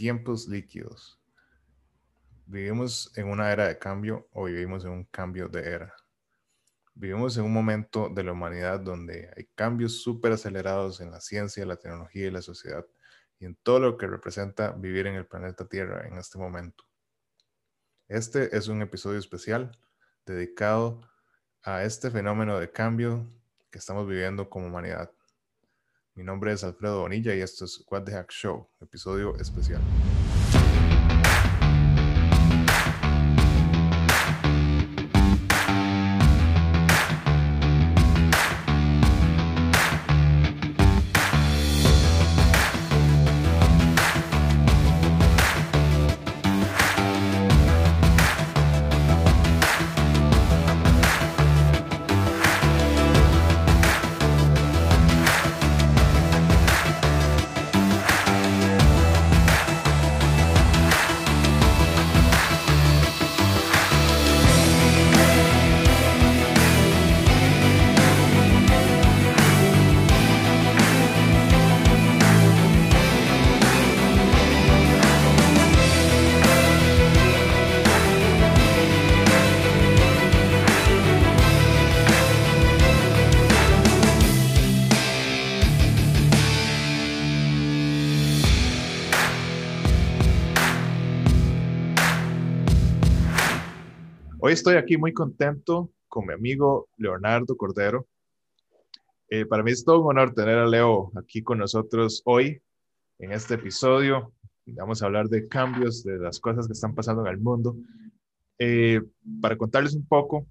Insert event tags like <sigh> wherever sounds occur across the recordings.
tiempos líquidos. ¿Vivimos en una era de cambio o vivimos en un cambio de era? Vivimos en un momento de la humanidad donde hay cambios súper acelerados en la ciencia, la tecnología y la sociedad y en todo lo que representa vivir en el planeta Tierra en este momento. Este es un episodio especial dedicado a este fenómeno de cambio que estamos viviendo como humanidad. Mi nombre es Alfredo Bonilla y esto es What the Hack Show, episodio especial. Estoy aquí muy contento con mi amigo Leonardo Cordero. Eh, para mí es todo un honor tener a Leo aquí con nosotros hoy en este episodio. Vamos a hablar de cambios, de las cosas que están pasando en el mundo. Eh, para contarles un poco,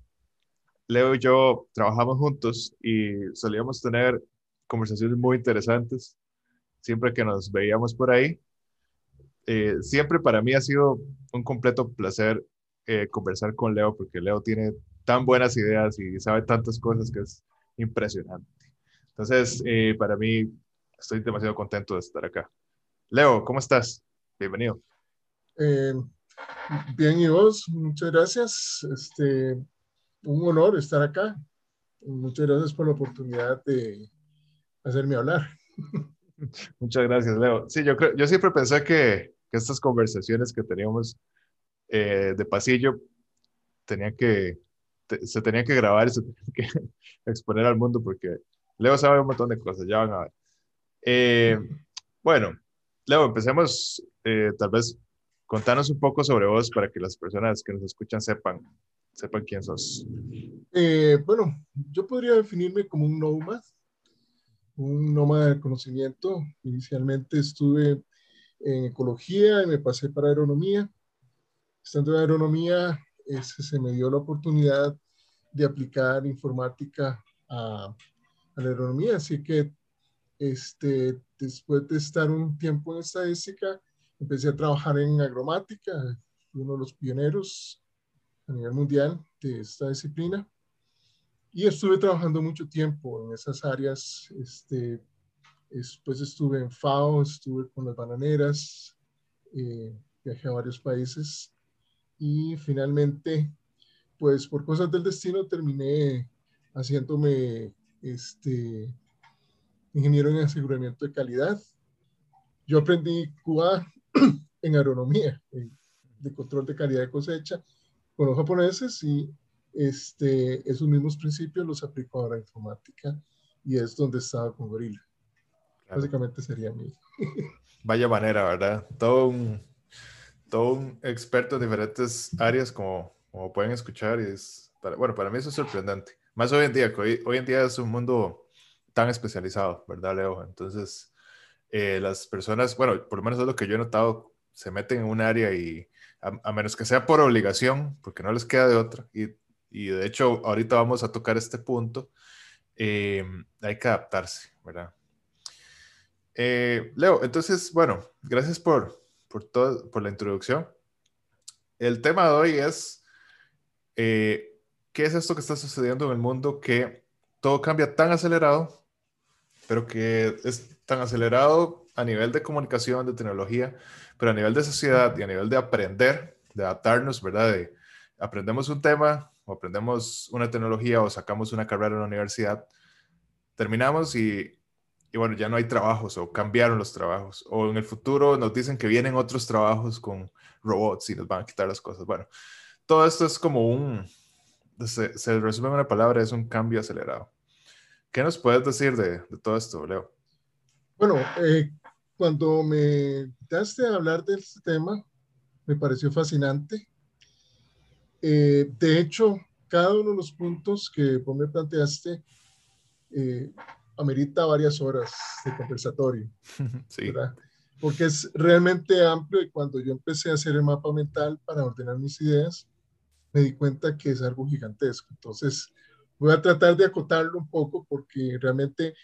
Leo y yo trabajamos juntos y solíamos tener conversaciones muy interesantes siempre que nos veíamos por ahí. Eh, siempre para mí ha sido un completo placer eh, conversar con Leo porque Leo tiene tan buenas ideas y sabe tantas cosas que es impresionante. Entonces, eh, para mí, estoy demasiado contento de estar acá. Leo, ¿cómo estás? Bienvenido. Eh, bien, y vos, muchas gracias. Este, un honor estar acá. Muchas gracias por la oportunidad de hacerme hablar. <laughs> Muchas gracias, Leo. Sí, yo, creo, yo siempre pensé que, que estas conversaciones que teníamos eh, de pasillo tenía que, se tenía que grabar y se tenía que <laughs> exponer al mundo porque Leo sabe un montón de cosas, ya van a ver. Eh, bueno, Leo, empecemos eh, tal vez contanos un poco sobre vos para que las personas que nos escuchan sepan, sepan quién sos. bueno, yo podría definirme como un nómada, un nómada de conocimiento. Inicialmente estuve en ecología y me pasé para agronomía estando en agronomía, se me dio la oportunidad de aplicar informática a, la agronomía, así que este, después de estar un tiempo en estadística, empecé a trabajar en agromática, uno de los pioneros a nivel mundial de esta disciplina. Y estuve trabajando mucho tiempo en esas áreas. Este, después estuve en FAO, estuve con las bananeras, eh, viajé a varios países y finalmente, pues por cosas del destino terminé haciéndome este, ingeniero en aseguramiento de calidad. Yo aprendí Cuba <clears throat> en agronomía, de control de calidad de cosecha, con los japoneses y este, esos mismos principios los aplico ahora en informática y es donde estaba con Gorila. Básicamente sería mí. Vaya manera, ¿verdad? Todo un, todo un experto en diferentes áreas, como, como pueden escuchar, y es, bueno, para mí eso es sorprendente. Más hoy en día, que hoy, hoy en día es un mundo tan especializado, ¿verdad, Leo? Entonces, eh, las personas, bueno, por lo menos es lo que yo he notado, se meten en un área y a, menos que sea por obligación, porque no les queda de otra, y, y de hecho ahorita vamos a tocar este punto, eh, hay que adaptarse, ¿verdad? Eh, Leo, entonces, bueno, gracias por, por, todo, por la introducción. El tema de hoy es, eh, ¿qué es esto que está sucediendo en el mundo que todo cambia tan acelerado, pero que es tan acelerado a nivel de comunicación, de tecnología, pero a nivel de sociedad y a nivel de aprender, de adaptarnos, ¿verdad? De, aprendemos un tema o aprendemos una tecnología o sacamos una carrera en la universidad, terminamos y y bueno, ya no hay trabajos o cambiaron los trabajos. O en el futuro nos dicen que vienen otros trabajos con robots y nos van a quitar las cosas. Bueno, todo esto es como un, se, se resume en una palabra, es un cambio acelerado. ¿Qué nos puedes decir de, de todo esto, Leo? Bueno, eh, cuando me invitaste a hablar de este tema, me pareció fascinante. Eh, de hecho, cada uno de los puntos que vos me planteaste eh, amerita varias horas de conversatorio. <laughs> Sí. Porque es realmente amplio y cuando yo empecé a hacer el mapa mental para ordenar mis ideas, me di cuenta que es algo gigantesco. Entonces, voy a tratar de acotarlo un poco porque realmente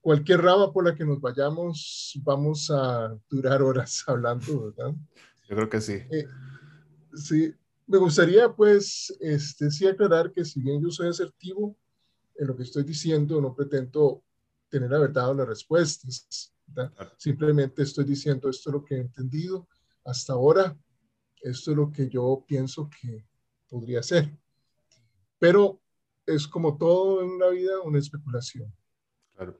cualquier rama por la que nos vayamos, vamos a durar horas <laughs> hablando, ¿verdad? Yo creo que sí. Eh, sí, me gustaría pues, este, sí aclarar que si bien yo soy asertivo en lo que estoy diciendo, no pretendo tener la verdad o las respuestas. Simplemente estoy diciendo esto es lo que he entendido hasta ahora, esto es lo que yo pienso que podría ser. Pero es como todo en la vida, una especulación. Claro.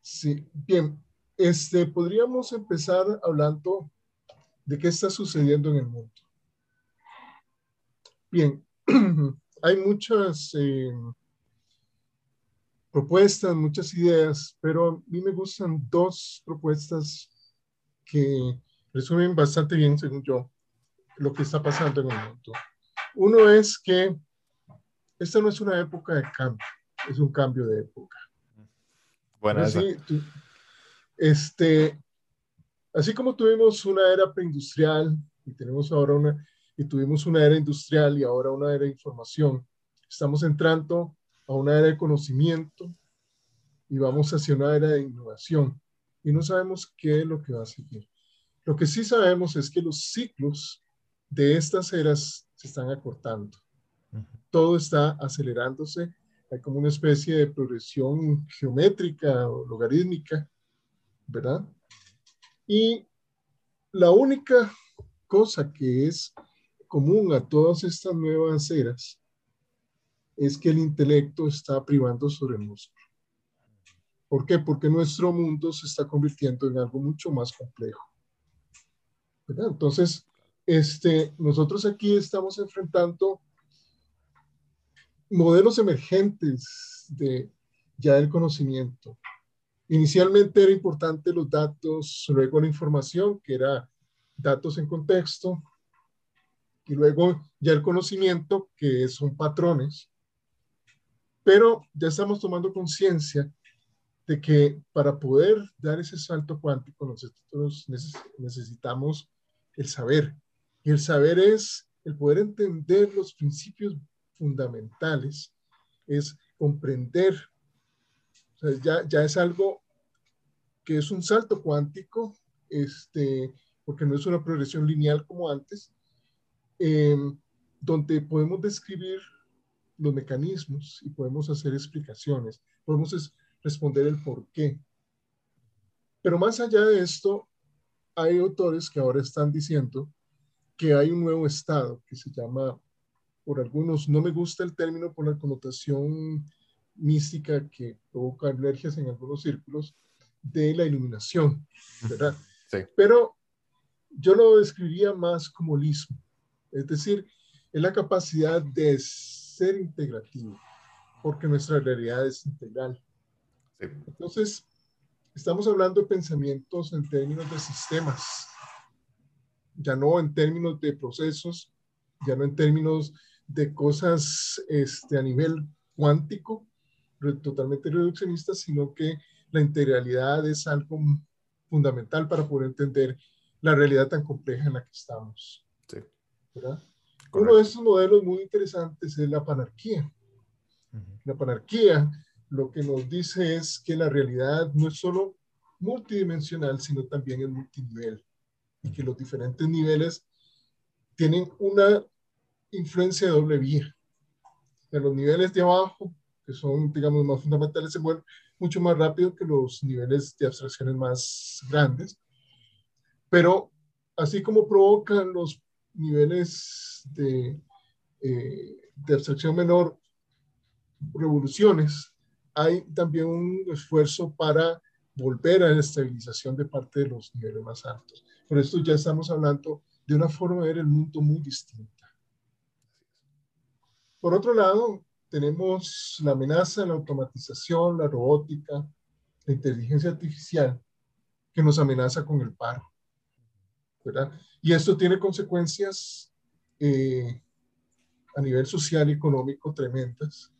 Sí, bien. Este, podríamos empezar hablando de qué está sucediendo en el mundo. Bien, <clears throat> hay muchas eh, propuestas, muchas ideas, pero a mí me gustan dos propuestas que resumen bastante bien, según yo, lo que está pasando en el mundo. Uno es que esta no es una época de cambio, es un cambio de época. Bueno, así, este, así como tuvimos una era preindustrial y tenemos ahora una, y tuvimos una era industrial y ahora una era de información, estamos entrando a una era de conocimiento y vamos hacia una era de innovación. Y no sabemos qué es lo que va a seguir. Lo que sí sabemos es que los ciclos de estas eras se están acortando. Todo está acelerándose. Hay como una especie de progresión geométrica o logarítmica, ¿verdad? Y la única cosa que es común a todas estas nuevas eras es que el intelecto está privando sobre el músculo. ¿Por qué? Porque nuestro mundo se está convirtiendo en algo mucho más complejo. Entonces, este, nosotros aquí estamos enfrentando modelos emergentes de ya del conocimiento. Inicialmente era importante los datos, luego la información, que era datos en contexto, y luego ya el conocimiento, que son patrones, pero ya estamos tomando conciencia de que para poder dar ese salto cuántico nosotros necesitamos el saber. Y el saber es el poder entender los principios fundamentales, es comprender. ya, ya es algo que es un salto cuántico, este, porque no es una progresión lineal como antes, eh, donde podemos describir los mecanismos y podemos hacer explicaciones, podemos responder el por qué. Pero más allá de esto, hay autores que ahora están diciendo que hay un nuevo estado que se llama, por algunos, no me gusta el término por la connotación mística que provoca alergias en algunos círculos, de la iluminación, ¿verdad? Sí. Pero yo lo describiría más como lismo, es decir, es la capacidad de ser integrativo, porque nuestra realidad es integral. Entonces, estamos hablando de pensamientos en términos de sistemas, ya no en términos de procesos, ya no en términos de cosas este, a nivel cuántico, totalmente reduccionista, sino que la integralidad es algo fundamental para poder entender la realidad tan compleja en la que estamos. Sí. ¿verdad? Uno de estos modelos muy interesantes es la panarquía. La panarquía lo que nos dice es que la realidad no es solo multidimensional, sino también es multinivel y que los diferentes niveles tienen una influencia de doble vía. De los niveles de abajo, que son, digamos, más fundamentales, se mueven mucho más rápido que los niveles de abstracciones más grandes. Pero así como provocan los niveles de, eh, de abstracción menor revoluciones, hay también un esfuerzo para volver a la estabilización de parte de los niveles más altos. Por esto ya estamos hablando de una forma de ver el mundo muy distinta. Por otro lado, tenemos la amenaza de la automatización, la robótica, la inteligencia artificial, que nos amenaza con el paro. ¿verdad? Y esto tiene consecuencias eh, a nivel social y económico tremendas,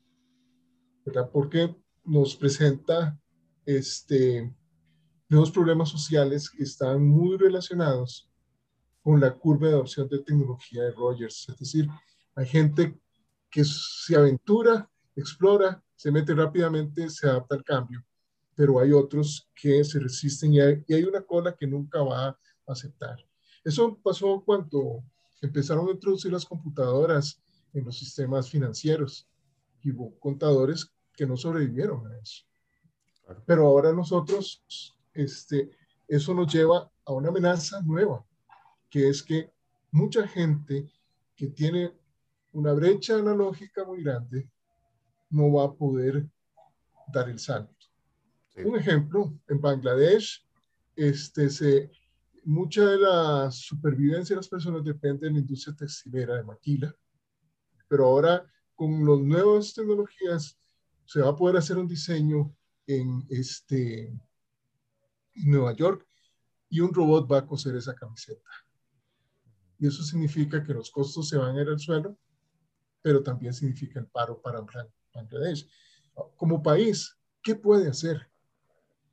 ¿verdad? Porque nos presenta este, nuevos problemas sociales que están muy relacionados con la curva de adopción de tecnología de Rogers. Es decir, hay gente que se aventura, explora, se mete rápidamente, se adapta al cambio, pero hay otros que se resisten y hay, y hay una cola que nunca va a aceptar. Eso pasó cuando empezaron a introducir las computadoras en los sistemas financieros y hubo contadores que no sobrevivieron a eso. Pero ahora nosotros, este, eso nos lleva a una amenaza nueva, que es que mucha gente que tiene una brecha analógica muy grande no va a poder dar el salto. Un ejemplo, en Bangladesh, este, se, mucha de la supervivencia de las personas depende de la industria textilera de maquila, pero ahora con las nuevas tecnologías se va a poder hacer un diseño en, este, en Nueva York y un robot va a coser esa camiseta. Y eso significa que los costos se van a ir al suelo, pero también significa el paro para Bangladesh. Como país, ¿qué puede hacer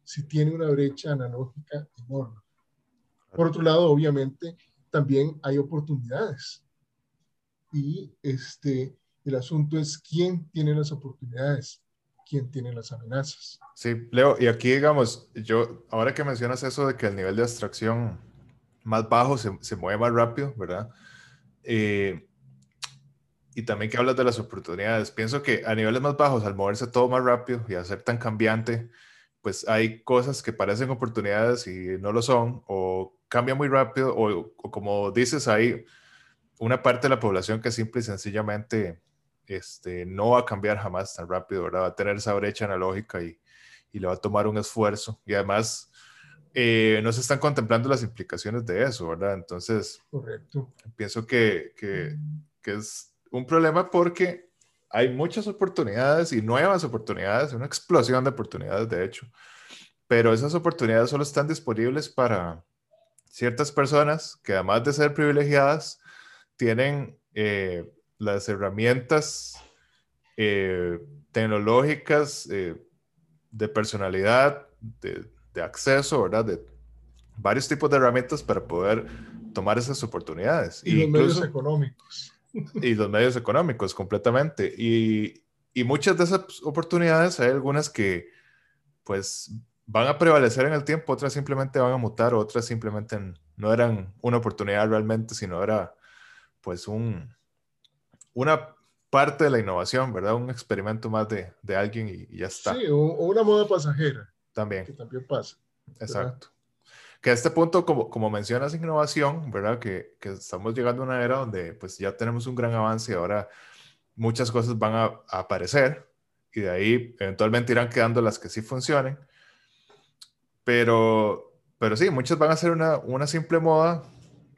si tiene una brecha analógica enorme? Por otro lado, obviamente, también hay oportunidades. Y este, el asunto es quién tiene las oportunidades quién tiene las amenazas. Sí, Leo, y aquí digamos, yo, ahora que mencionas eso de que el nivel de abstracción más bajo se, se mueve más rápido, ¿verdad? Eh, y también que hablas de las oportunidades, pienso que a niveles más bajos, al moverse todo más rápido y a ser tan cambiante, pues hay cosas que parecen oportunidades y no lo son, o cambia muy rápido, o, o como dices, hay una parte de la población que simple y sencillamente este, no va a cambiar jamás tan rápido, ¿verdad? Va a tener esa brecha analógica y, y le va a tomar un esfuerzo. Y además, eh, no se están contemplando las implicaciones de eso, ¿verdad? Entonces, Correcto. pienso que, que, que, es un problema porque hay muchas oportunidades y nuevas oportunidades, una explosión de oportunidades, de hecho, pero esas oportunidades solo están disponibles para ciertas personas que además de ser privilegiadas, tienen eh, las herramientas eh, tecnológicas eh, de personalidad, de, de, acceso, ¿verdad? De varios tipos de herramientas para poder tomar esas oportunidades. Y los medios económicos. <laughs> Y los medios económicos, completamente. Y, y muchas de esas oportunidades, hay algunas que pues van a prevalecer en el tiempo, otras simplemente van a mutar, otras simplemente no eran una oportunidad realmente, sino era pues un, una parte de la innovación, ¿verdad? Un experimento más de, de alguien y, ya está. Sí, o, una moda pasajera. También. Que también pasa. Exacto. Que a este punto, como, como mencionas innovación, ¿verdad? Que, que, estamos llegando a una era donde pues ya tenemos un gran avance y ahora muchas cosas van a, a aparecer y de ahí eventualmente irán quedando las que sí funcionen. Pero, pero sí, muchas van a ser una, una simple moda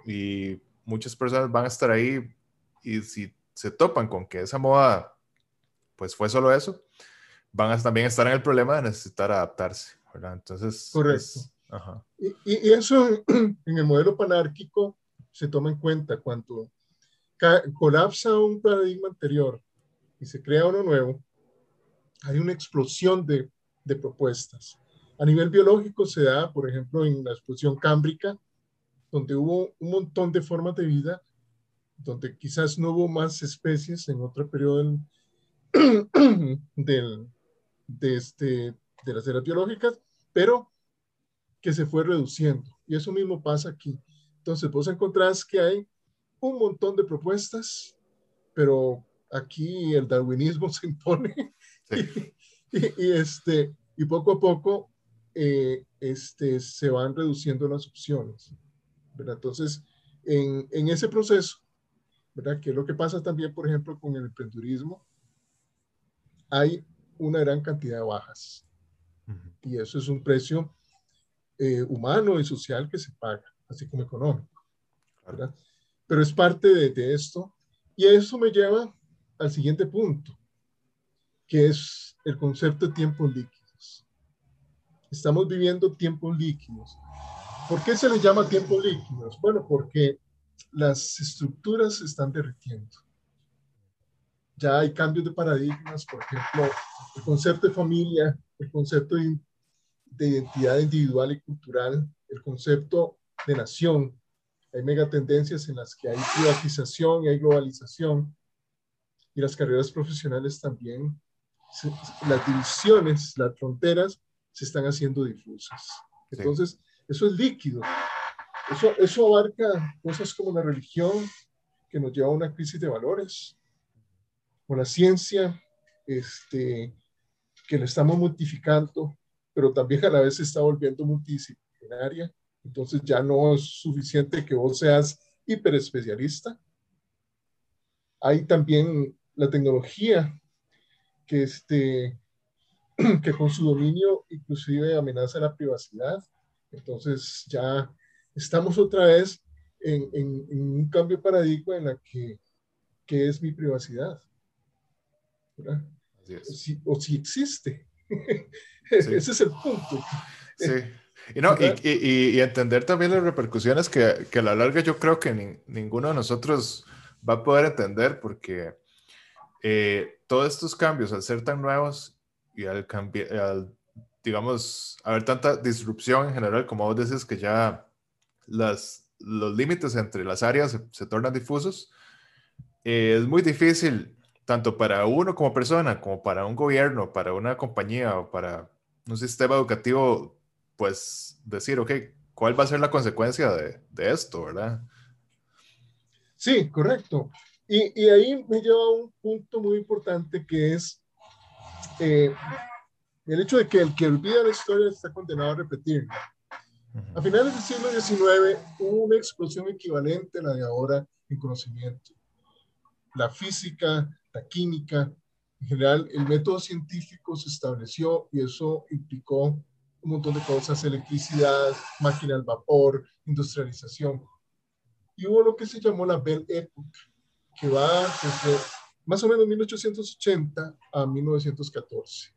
y muchas personas van a estar ahí y si se topan con que esa moda pues fue solo eso, van a también estar en el problema de necesitar adaptarse, ¿verdad? Entonces... Correcto. ajá. Y, y, eso <clears throat> en el modelo panárquico se toma en cuenta cuando colapsa un paradigma anterior y se crea uno nuevo, hay una explosión de, de propuestas. A nivel biológico se da, por ejemplo, en la explosión cámbrica, donde hubo un montón de formas de vida donde quizás no hubo más especies en otro periodo <clears throat> del, de, este, de las eras biológicas, pero que se fue reduciendo. Y eso mismo pasa aquí. Entonces vos encontrás que hay un montón de propuestas, pero aquí el darwinismo <laughs> se impone <laughs> y, este, y poco a poco eh, este, se van reduciendo las opciones. ¿verdad? Entonces, en, en ese proceso ¿verdad? Que es lo que pasa también, por ejemplo, con el emprendurismo. Hay una gran cantidad de bajas. Y eso es un precio eh, humano y social que se paga, así como económico. ¿verdad? Pero es parte de, de esto. Y eso me lleva al siguiente punto, que es el concepto de tiempos líquidos. Estamos viviendo tiempos líquidos. ¿Por qué se le llama tiempos líquidos? Bueno, porque las estructuras se están derritiendo. Ya hay cambios de paradigmas, por ejemplo, el concepto de familia, el concepto de, identidad individual y cultural, el concepto de nación. Hay megatendencias en las que hay privatización y hay globalización. Y las carreras profesionales también, las divisiones, las fronteras se están haciendo difusas. Entonces, eso es líquido. Eso, eso abarca cosas como la religión, que nos lleva a una crisis de valores, o la ciencia, este, que la estamos multiplicando, pero también a la vez se está volviendo multidisciplinaria. Entonces ya no es suficiente que vos seas hiperespecialista. Hay también la tecnología que, este, <clears throat> que con su dominio inclusive amenaza la privacidad. Entonces ya estamos otra vez en, en, un cambio de paradigma en la que, que es mi privacidad. O, si, existe. <laughs> Ese es el punto. Sí. Y, no, y, y, entender también las repercusiones que, que, a la larga yo creo que ninguno de nosotros va a poder entender porque eh, todos estos cambios, al ser tan nuevos y al, al, digamos, haber tanta disrupción en general, como vos dices, que ya las, los límites entre las áreas se, tornan difusos, eh, es muy difícil, tanto para uno como persona, como para un gobierno, para una compañía o para un sistema educativo, pues decir, ok, ¿cuál va a ser la consecuencia de, de esto, verdad? Sí, correcto. Y, y, ahí me lleva a un punto muy importante que es eh, el hecho de que el que olvida la historia está condenado a repetir. A finales del siglo XIX hubo una explosión equivalente a la de ahora en conocimiento. La física, la química, en general, el método científico se estableció y eso implicó un montón de cosas, electricidad, máquina al vapor, industrialización. Y hubo lo que se llamó la Belle Époque, que va desde más o menos 1880 a 1914,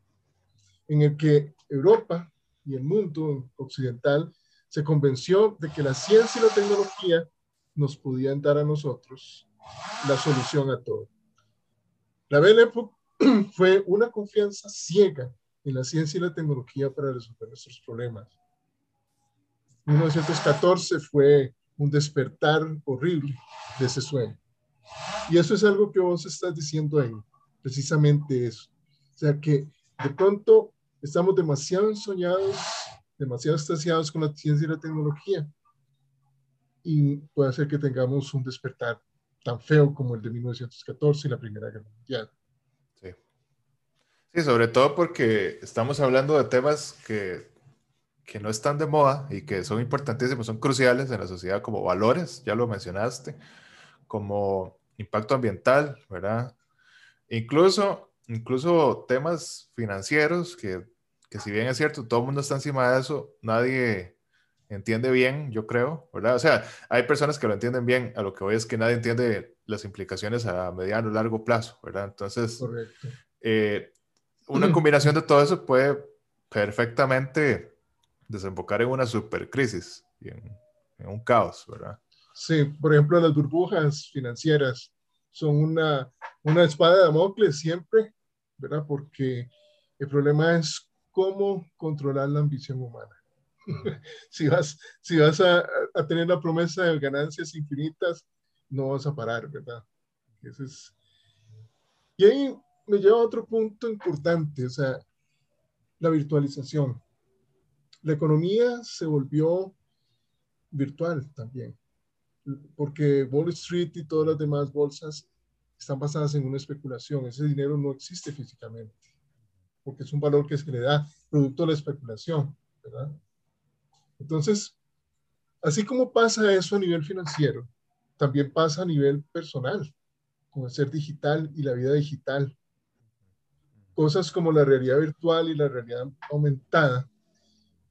en el que Europa y el mundo occidental se convenció de que la ciencia y la tecnología nos podían dar a nosotros la solución a todo. La Belle Époque <clears throat> fue una confianza ciega en la ciencia y la tecnología para resolver nuestros problemas. 1914 fue un despertar horrible de ese sueño. Y eso es algo que vos estás diciendo ahí, precisamente eso. O sea que de pronto estamos demasiado ensoñados demasiado extasiados con la ciencia y la tecnología. Y puede hacer que tengamos un despertar tan feo como el de 1914 y la Primera Guerra Mundial. Sí. Sí, sobre todo porque estamos hablando de temas que, que no están de moda y que son importantísimos, son cruciales en la sociedad como valores, ya lo mencionaste, como impacto ambiental, ¿verdad? Incluso, incluso temas financieros que que si bien es cierto, todo el mundo está encima de eso, nadie entiende bien, yo creo, ¿verdad? O sea, hay personas que lo entienden bien, a lo que voy es que nadie entiende las implicaciones a mediano o largo plazo, ¿verdad? Entonces, eh, una combinación de todo eso puede perfectamente desembocar en una supercrisis y en, en un caos, ¿verdad? Sí, por ejemplo, las burbujas financieras son una, una espada de Damocles siempre, ¿verdad? Porque el problema es cómo controlar la ambición humana. <laughs> si vas, si vas a, a, tener la promesa de ganancias infinitas, no vas a parar, ¿verdad? Ese es... Y ahí me lleva a otro punto importante, o sea, la virtualización. La economía se volvió virtual también, porque Wall Street y todas las demás bolsas están basadas en una especulación. Ese dinero no existe físicamente porque es un valor que se le da producto de la especulación, ¿verdad? Entonces, así como pasa eso a nivel financiero, también pasa a nivel personal, con el ser digital y la vida digital. cosas como la realidad virtual y la realidad aumentada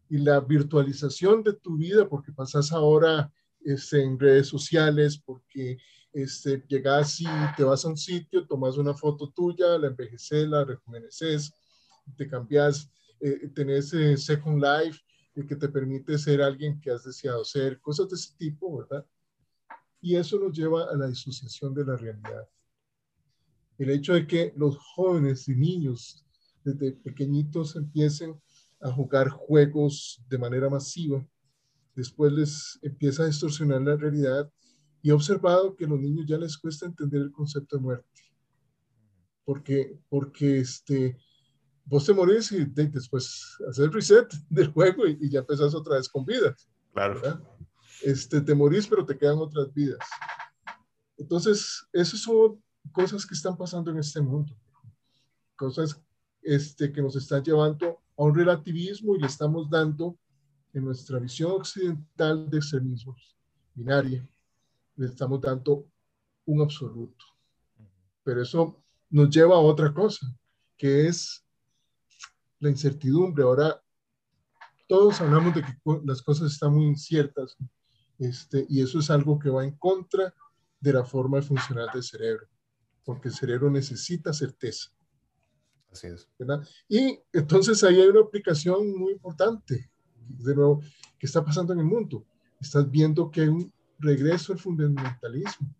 y la virtualización de tu vida, porque pasas ahora este, en redes sociales, porque este, llegas y te vas a un sitio, tomas una foto tuya, la envejeces, la rejuveneces, te cambias, eh, tenés eh, Second Life, eh, que te permite ser alguien que has deseado ser, cosas de ese tipo, ¿verdad? Y eso nos lleva a la disociación de la realidad. El hecho de que los jóvenes y niños desde pequeñitos empiecen a jugar juegos de manera masiva, después les empieza a distorsionar la realidad y he observado que a los niños ya les cuesta entender el concepto de muerte. Porque, porque este, vos te morís y después haces reset <laughs> del juego y, ya empezás otra vez con vida. Claro. Este, te morís, pero te quedan otras vidas. Entonces, esas son cosas que están pasando en este mundo. Cosas este, que nos están llevando a un relativismo y le estamos dando en nuestra visión occidental de extremismos binaria, le estamos dando un absoluto. Pero eso nos lleva a otra cosa, que es la incertidumbre. Ahora, todos hablamos de que las cosas están muy inciertas, este, y eso es algo que va en contra de la forma de funcionar del cerebro, porque el cerebro necesita certeza. Así es. Y entonces ahí hay una aplicación muy importante, de nuevo, que está pasando en el mundo. Estás viendo que hay un regreso al fundamentalismo,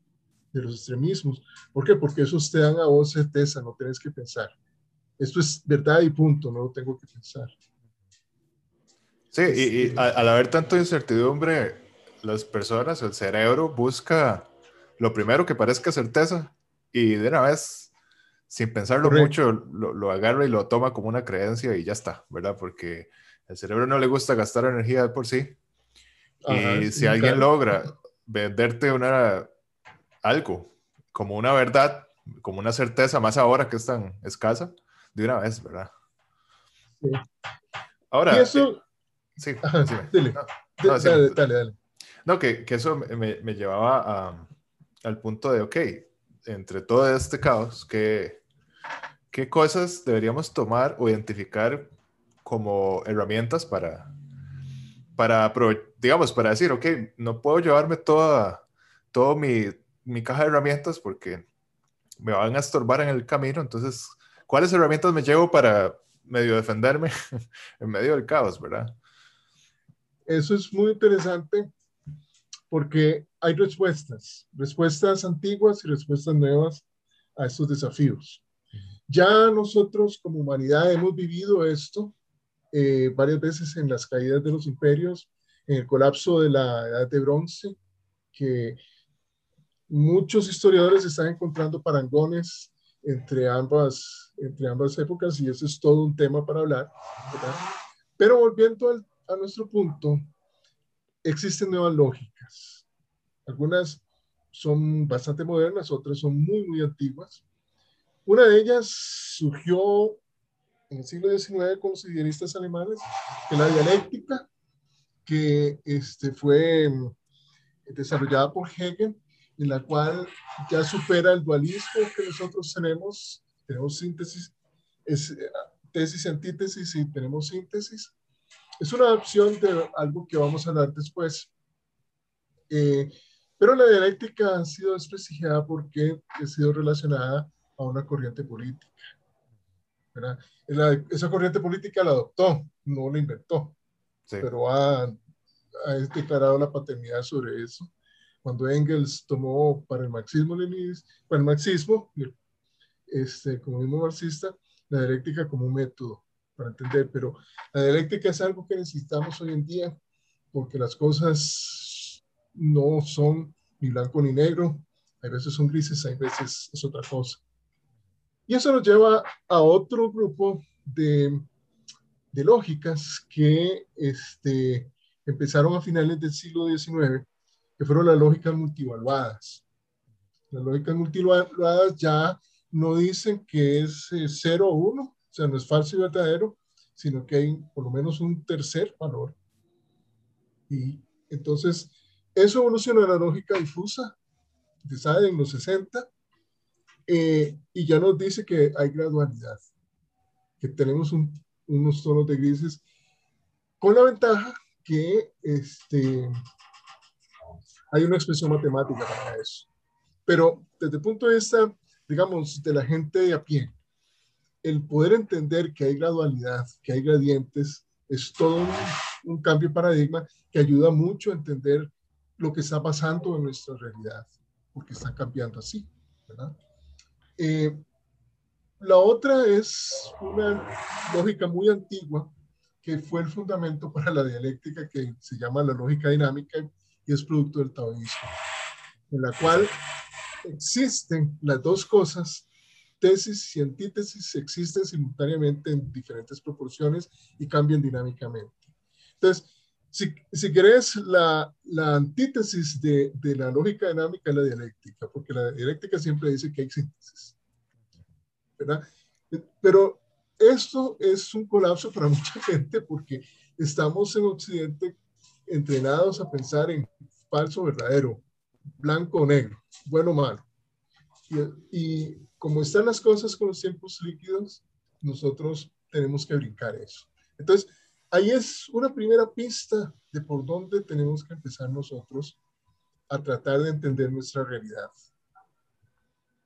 de los extremismos. ¿Por qué? Porque esos te dan a vos certeza, no tienes que pensar. Esto es verdad y punto, no lo tengo que pensar. Sí, y, y al haber tanto incertidumbre, las personas, el cerebro busca lo primero que parezca certeza y de una vez sin pensarlo mucho, lo, lo, agarra y lo toma como una creencia y ya está, ¿verdad? Porque el cerebro no le gusta gastar energía por sí. y si alguien logra venderte una, algo como una verdad, como una certeza, más ahora que es tan escasa, de una vez, ¿verdad? Sí. Ahora, y eso... Eh, sí, dale, dale, dale, No, que, que eso me, me llevaba a, al punto de, ok, entre todo este caos, que ¿qué cosas deberíamos tomar o identificar como herramientas para, para digamos, para decir, ok, no puedo llevarme toda, todo mi, mi caja de herramientas porque me van a estorbar en el camino, entonces, ¿cuáles herramientas me llevo para medio defenderme <laughs> en medio del caos, verdad? Eso es muy interesante porque hay respuestas, respuestas antiguas y respuestas nuevas a estos desafíos. Ya nosotros como humanidad hemos vivido esto eh, varias veces en las caídas de los imperios, en el colapso de la edad de bronce, que muchos historiadores están encontrando parangones entre ambas, entre ambas épocas y eso es todo un tema para hablar. Pero volviendo a nuestro punto, existen nuevas lógicas. Algunas son bastante modernas, otras son muy, muy antiguas. Una de ellas surgió en el siglo XIX con los idealistas alemanes, que la dialéctica, que este, fue mm, desarrollada por Hegel, en la cual ya supera el dualismo que nosotros tenemos, tenemos síntesis, es, tesis antítesis y tenemos síntesis. Es una opción de algo que vamos a hablar después. Eh, pero la dialéctica ha sido desprestigiada porque ha sido relacionada a una corriente política. Esa corriente política la adoptó, no la inventó, pero ha, ha, declarado la paternidad sobre eso. Cuando Engels tomó para el marxismo, para el marxismo, este, como mismo marxista, la dialéctica como un método para entender, pero la dialéctica es algo que necesitamos hoy en día porque las cosas no son ni blanco ni negro, hay veces son grises, hay veces es otra cosa. Y eso nos lleva a otro grupo de, de lógicas que este, empezaron a finales del siglo XIX, que fueron las lógicas multivaluadas. Las lógicas multivaluadas ya no dicen que es 0 o 1, o sea, no es falso y verdadero, sino que hay por lo menos un tercer valor. Y entonces, eso evoluciona a la lógica difusa, de en los 60, eh, y ya nos dice que hay gradualidad. que tenemos unos tonos de grises, con la ventaja que este, hay una expresión matemática para eso. Pero desde el punto de vista, digamos, de la gente de a pie, el poder entender que hay gradualidad, que hay gradientes, es todo un, un cambio de paradigma que ayuda mucho a entender lo que está pasando en nuestra realidad, porque está cambiando así. ¿verdad? Eh, la otra es una lógica muy antigua que fue el fundamento para la dialéctica que se llama la lógica dinámica y es producto del taoísmo, en la cual existen las dos cosas, tesis y antítesis, existen simultáneamente en diferentes proporciones y cambian dinámicamente. Entonces, si, si querés, la, la antítesis de, de, la lógica dinámica es la dialéctica, porque la dialéctica siempre dice que hay síntesis. ¿verdad? Pero esto es un colapso para <laughs> mucha gente porque estamos en Occidente entrenados a pensar en falso, verdadero, blanco o negro, bueno o malo. Y, y como están las cosas con los tiempos líquidos, nosotros tenemos que brincar eso. Entonces, ahí es una primera pista de por dónde tenemos que empezar nosotros a tratar de entender nuestra realidad.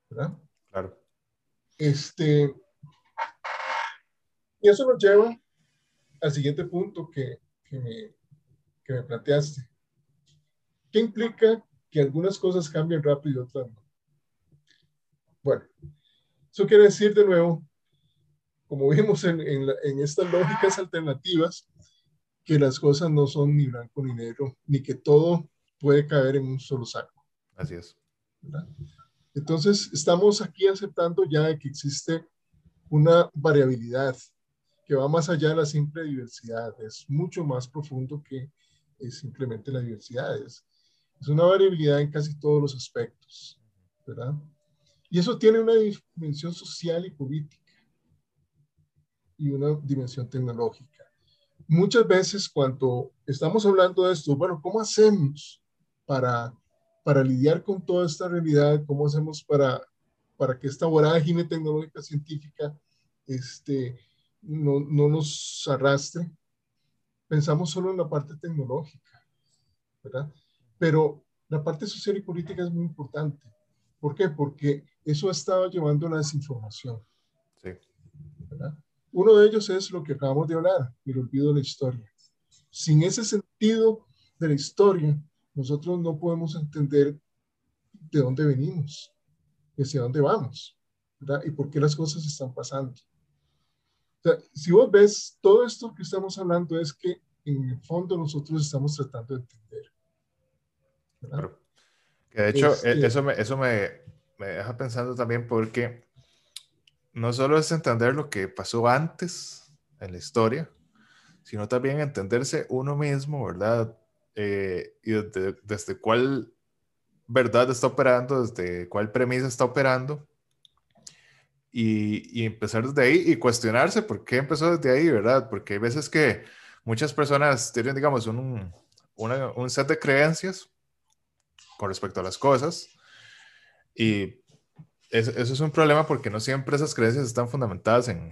¿Verdad? Claro. Este, y eso nos lleva al siguiente punto que, que, me, que me planteaste. ¿Qué implica que algunas cosas cambien rápido y otras no? Bueno, eso quiere decir de nuevo, como vimos en, en, en, estas lógicas alternativas, que las cosas no son ni blanco ni negro, ni que todo puede caer en un solo saco. Así es. ¿verdad? Entonces, estamos aquí aceptando ya de que existe una variabilidad que va más allá de la simple diversidad, es mucho más profundo que es simplemente la diversidad, es, es una variabilidad en casi todos los aspectos, ¿verdad? Y eso tiene una dimensión social y política y una dimensión tecnológica. Muchas veces cuando estamos hablando de esto, bueno, ¿cómo hacemos para para lidiar con toda esta realidad, cómo hacemos para, para que esta vorágine tecnológica científica este, no, no nos arrastre. Pensamos solo en la parte tecnológica, ¿verdad? Pero la parte social y política es muy importante. ¿Por qué? Porque eso ha estado llevando a la desinformación. Sí. ¿verdad? Uno de ellos es lo que acabamos de hablar, el olvido de la historia. Sin ese sentido de la historia, nosotros no podemos entender de dónde venimos, hacia dónde vamos, ¿verdad? Y por qué las cosas están pasando. O sea, si vos ves, todo esto que estamos hablando es que en el fondo nosotros estamos tratando de entender. Que de hecho, este, eso, me, eso me, me deja pensando también porque no solo es entender lo que pasó antes en la historia, sino también entenderse uno mismo, ¿verdad? eh, y desde, desde, cuál verdad está operando, desde cuál premisa está operando. Y, y, empezar desde ahí y cuestionarse por qué empezó desde ahí, ¿verdad? Porque hay veces que muchas personas tienen, digamos, un, una, un set de creencias con respecto a las cosas y eso, eso, es un problema porque no siempre esas creencias están fundamentadas en...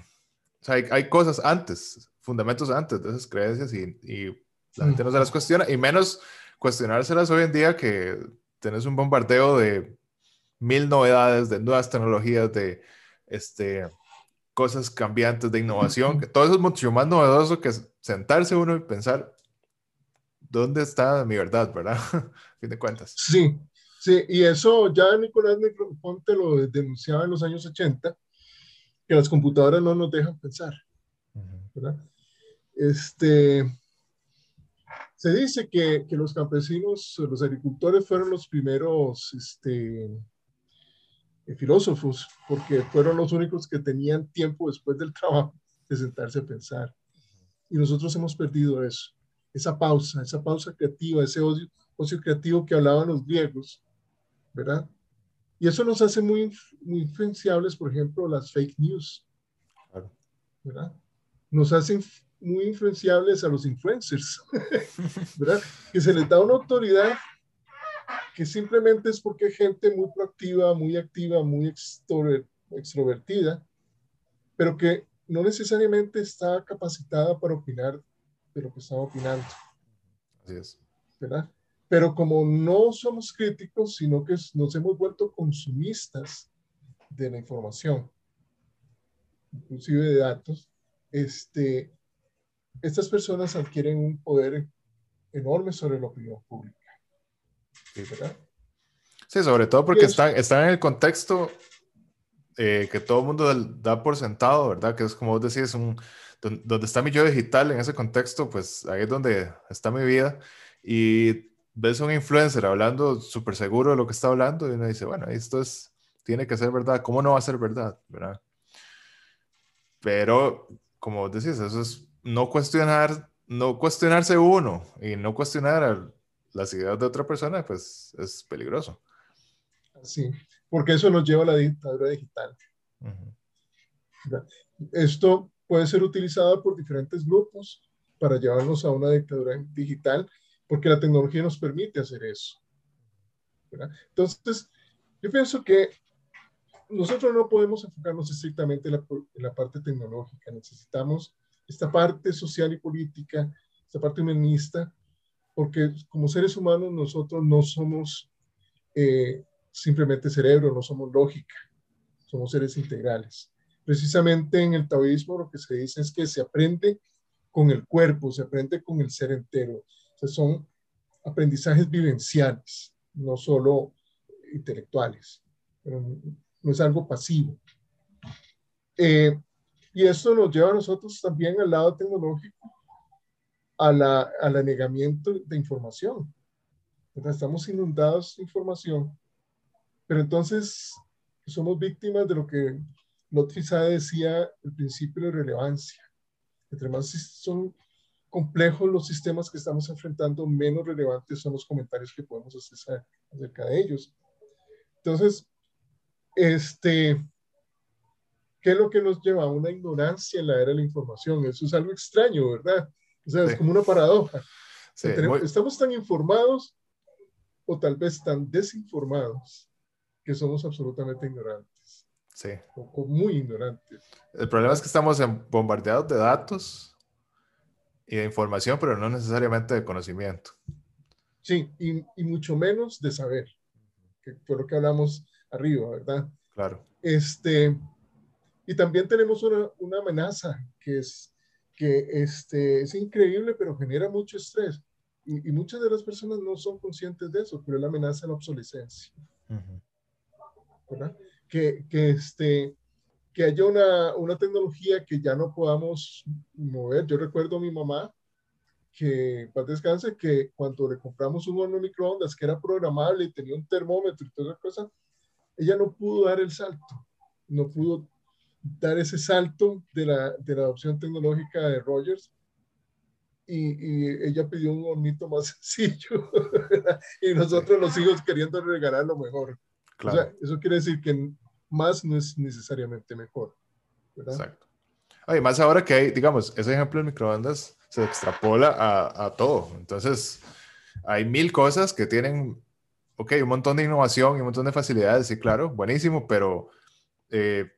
O sea, hay, hay cosas antes, fundamentos antes de esas creencias y, y la gente no se las cuestiona, y menos cuestionárselas hoy en día que tenés un bombardeo de mil novedades, de nuevas tecnologías, de este, cosas cambiantes, de innovación. que todo eso es mucho más novedoso que sentarse uno y pensar, ¿dónde está mi verdad, verdad? <laughs> A fin de cuentas. Sí, sí, y eso ya Nicolás Negroponte lo denunciaba en los años 80, que las computadoras no nos dejan pensar, ¿verdad? Este, se dice que, que, los campesinos, los agricultores fueron los primeros este, eh, filósofos, porque fueron los únicos que tenían tiempo después del trabajo de sentarse a pensar. Y nosotros hemos perdido eso, esa pausa, esa pausa creativa, ese ocio, ocio creativo que hablaban los griegos, ¿verdad? Y eso nos hace muy, muy influenciables, por ejemplo, las fake news, ¿verdad? Nos hacen muy influenciables a los influencers, <laughs> ¿verdad? Que se les da una autoridad que simplemente es porque hay gente muy proactiva, muy activa, muy extrovertida, pero que no necesariamente está capacitada para opinar de lo que está opinando. Así es. ¿verdad? Pero como no somos críticos, sino que nos hemos vuelto consumistas de la información, inclusive de datos, este, estas personas adquieren un poder enorme sobre la opinión pública. ¿verdad? Sí, sobre todo porque están, están en el contexto eh, que todo el mundo da por sentado, ¿verdad? Que es como vos decís, un, donde está mi yo digital en ese contexto, pues ahí es donde está mi vida. Y ves un influencer hablando súper seguro de lo que está hablando y uno dice, bueno, esto es, tiene que ser verdad. ¿Cómo no va a ser verdad? ¿verdad? Pero, como vos decís, eso es no cuestionar, no cuestionarse uno y no cuestionar las ideas de otra persona, pues es peligroso. Sí, porque eso nos lleva a la dictadura digital. Esto puede ser utilizado por diferentes grupos para llevarnos a una dictadura digital, porque la tecnología nos permite hacer eso. Entonces, yo pienso que nosotros no podemos enfocarnos estrictamente en la, en la, parte tecnológica, necesitamos esta parte social y política, esta parte humanista, porque como seres humanos nosotros no somos eh, simplemente cerebro, no somos lógica, somos seres integrales. Precisamente en el taoísmo lo que se dice es que se aprende con el cuerpo, se aprende con el ser entero. O sea, son aprendizajes vivenciales, no solo intelectuales, no es algo pasivo. Eh, y esto nos lleva a nosotros también al lado tecnológico, a la, al anegamiento de información. Estamos inundados de información pero entonces somos víctimas de lo que Lotfi decía, el principio de relevancia. Entre más son complejos los sistemas que estamos enfrentando, menos relevantes son los comentarios que podemos hacer acerca de ellos. Entonces, este, ¿qué es lo que nos lleva a una ignorancia en la era de la información? Eso es algo extraño, ¿verdad? O sea, es como una paradoja. Estamos tan informados o tal vez tan desinformados que somos absolutamente ignorantes. Sí. O, muy ignorantes. El problema es que estamos bombardeados de datos y de información, pero no necesariamente de conocimiento. Sí, y, y mucho menos de saber, que fue lo que hablamos arriba, ¿verdad? Claro. Este, y también tenemos una, una amenaza que es que este, es increíble, pero genera mucho estrés. Y, y, muchas de las personas no son conscientes de eso, pero es la amenaza de la obsolescencia. Uh que, que, este, que haya una, una tecnología que ya no podamos mover. Yo recuerdo a mi mamá que, para descanse, que cuando le compramos un horno microondas que era programable y tenía un termómetro y toda esa cosa, ella no pudo dar el salto, no pudo dar ese salto de la, de la adopción tecnológica de Rogers y, y, ella pidió un hornito más <laughs> sencillo y nosotros los hijos queriendo regalar lo mejor. O sea, eso quiere decir que más no es necesariamente mejor. Exacto. Oye, más ahora que hay, digamos, ese ejemplo de microondas se extrapola a, a, todo. Entonces, hay mil cosas que tienen, ok, un montón de innovación y un montón de facilidades, sí, claro, buenísimo, pero eh,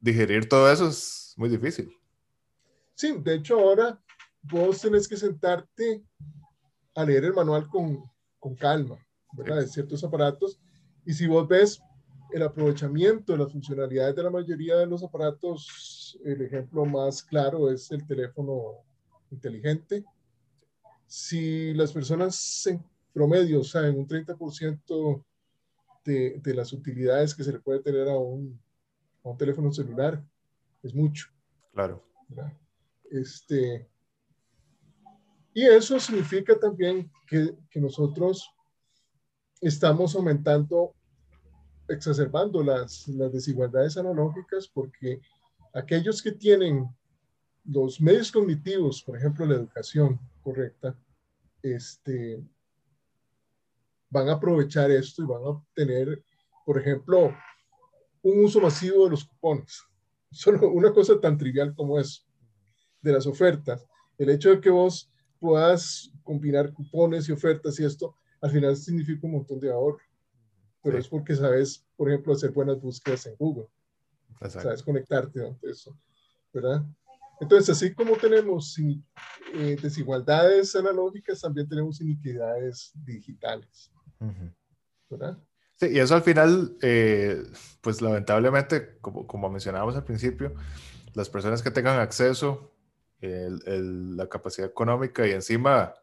digerir todo eso es muy difícil. Sí, de hecho ahora vos tenés que sentarte a leer el manual con, con calma, ¿verdad? De ciertos aparatos y si vos ves el aprovechamiento de las funcionalidades de la mayoría de los aparatos, el ejemplo más claro es el teléfono inteligente. Si las personas en promedio saben un 30% de, de, las utilidades que se le puede tener a un, a un teléfono celular, es mucho. Claro. Este, y eso significa también que, que nosotros estamos aumentando exacerbando las, las desigualdades analógicas porque aquellos que tienen los medios cognitivos, por ejemplo, la educación correcta, este, van a aprovechar esto y van a obtener, por ejemplo, un uso masivo de los cupones. <laughs> Solo una cosa tan trivial como eso, de las ofertas. El hecho de que vos puedas combinar cupones y ofertas y esto, al final significa un montón de ahorro pero es porque sabes, por ejemplo, hacer buenas búsquedas en Google. Sabes conectarte ante eso. ¿verdad? Entonces, así como tenemos eh, desigualdades analógicas, también tenemos iniquidades digitales. ¿verdad? Sí, y eso al final, eh, pues lamentablemente, como, como mencionábamos al principio, las personas que tengan acceso, la capacidad económica y encima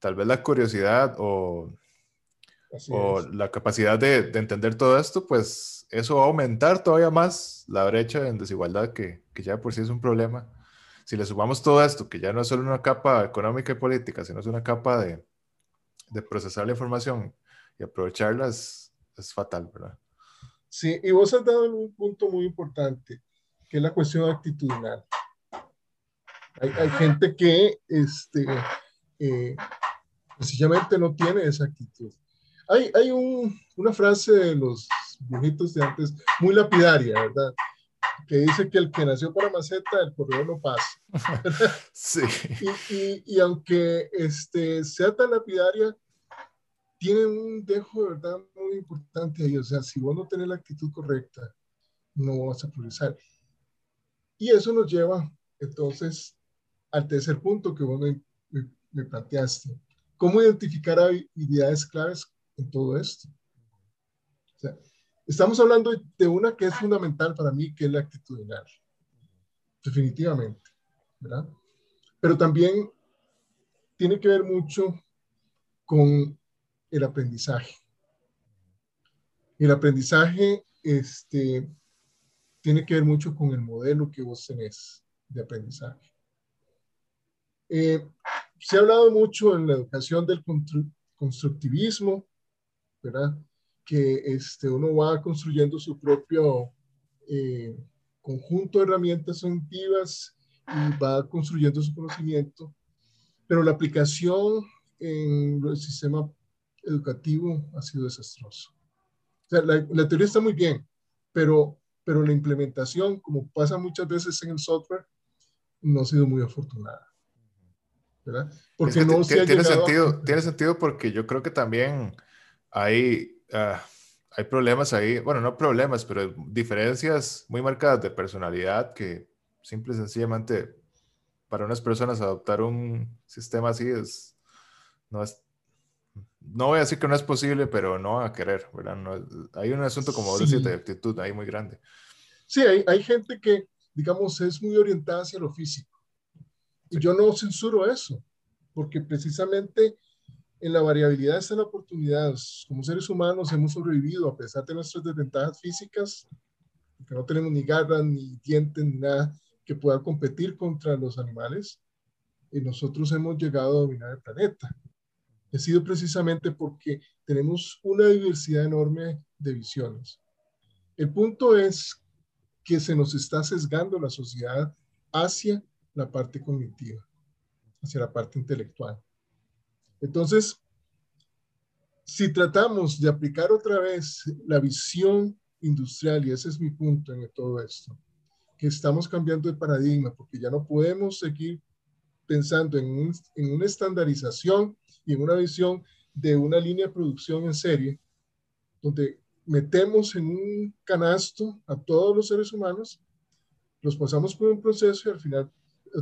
tal vez la curiosidad o, o la capacidad de, de, entender todo esto, pues eso va a aumentar todavía más la brecha en desigualdad que, que ya por sí es un problema. Si le sumamos todo esto, que ya no es solo una capa económica y política, sino es una capa de, de procesar la información y aprovecharla, es, es fatal, ¿verdad? Sí, y vos has dado un punto muy importante, que es la cuestión actitudinal. Hay, hay gente que este, eh, sencillamente no tiene esa actitud. Hay, hay un, una frase de los viejitos de antes, muy lapidaria, ¿verdad? Que dice que el que nació para maceta, el correo no pasa. <laughs> sí. Y, y, y, aunque este, sea tan lapidaria, tiene un dejo de verdad muy importante ahí. O sea, si vos no tenés la actitud correcta, no vas a progresar. Y eso nos lleva entonces al tercer punto que vos me, me, me planteaste. ¿Cómo identificar habilidades claves en todo esto? Estamos hablando de una que es fundamental para mí, que es la actitudinal. Definitivamente, ¿verdad? Pero también tiene que ver mucho con el aprendizaje. El aprendizaje este, tiene que ver mucho con el modelo que vos tenés de aprendizaje. Eh, se ha hablado mucho en la educación del constructivismo, ¿verdad? Que este, uno va construyendo su propio eh, conjunto de herramientas cognitivas y va construyendo su conocimiento, pero la aplicación en el sistema educativo ha sido desastroso. O sea, la, la teoría está muy bien, pero, pero la implementación, como pasa muchas veces en el software, no ha sido muy afortunada. ¿verdad? Porque no se tiene, sentido, tiene sentido porque yo creo que también hay, uh, hay problemas ahí, bueno, no problemas, pero diferencias muy marcadas de personalidad que simple y sencillamente para unas personas adoptar un sistema así es, no es, no voy a decir que no es posible, pero no a querer, ¿verdad? No, hay un asunto como sí. de actitud ahí muy grande. Sí, hay, hay gente que, digamos, es muy orientada hacia lo físico y yo no censuro eso, porque precisamente en la variabilidad está la oportunidad. Como seres humanos hemos sobrevivido a pesar de nuestras desventajas físicas, que no tenemos ni garras, ni dientes, ni nada que pueda competir contra los animales, y nosotros hemos llegado a dominar el planeta. Ha sido precisamente porque tenemos una diversidad enorme de visiones. El punto es que se nos está sesgando la sociedad hacia la parte cognitiva, hacia la parte intelectual. Entonces, si tratamos de aplicar otra vez la visión industrial, y ese es mi punto en todo esto, que estamos cambiando de paradigma, porque ya no podemos seguir pensando en, un, en una estandarización y en una visión de una línea de producción en serie, donde metemos en un canasto a todos los seres humanos, los pasamos por un proceso y al final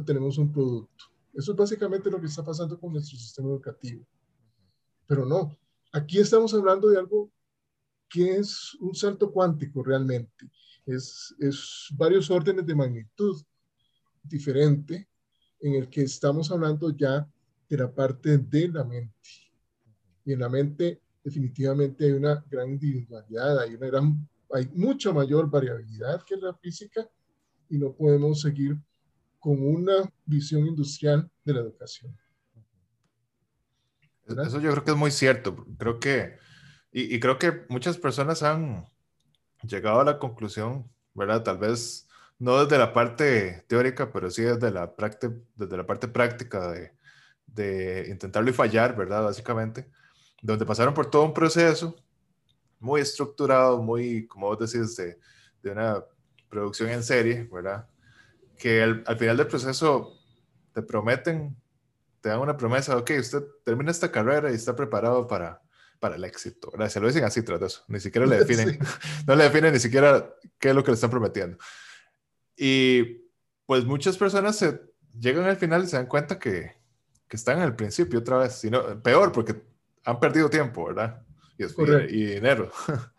tenemos un producto. Eso es básicamente lo que está pasando con nuestro sistema educativo. Pero no, aquí estamos hablando de algo que es un salto cuántico realmente. Es, es varios órdenes de magnitud diferente en el que estamos hablando ya de la parte de la mente. Y en la mente definitivamente hay una gran individualidad, hay, una gran, hay mucha mayor variabilidad que en la física y no podemos seguir con una visión industrial de la educación. Eso yo creo que es muy cierto. Creo que, y, y, creo que muchas personas han llegado a la conclusión, ¿verdad? Tal vez no desde la parte teórica, pero sí desde la, desde la parte práctica de, de intentarlo y fallar, ¿verdad? Básicamente, donde pasaron por todo un proceso muy estructurado, muy, como vos decís, de, de una producción en serie, ¿verdad? Que al, al, final del proceso te prometen, te dan una promesa, ok, usted termina esta carrera y está preparado para, para el éxito. ¿verdad? Se lo dicen así tras eso, ni siquiera le <laughs> definen, sí. <laughs> no le definen ni siquiera qué es lo que le están prometiendo. Y, Pues muchas personas se llegan al final y se dan cuenta que, que están al principio otra vez, sino peor porque han perdido tiempo, ¿verdad? Y, y dinero. <laughs>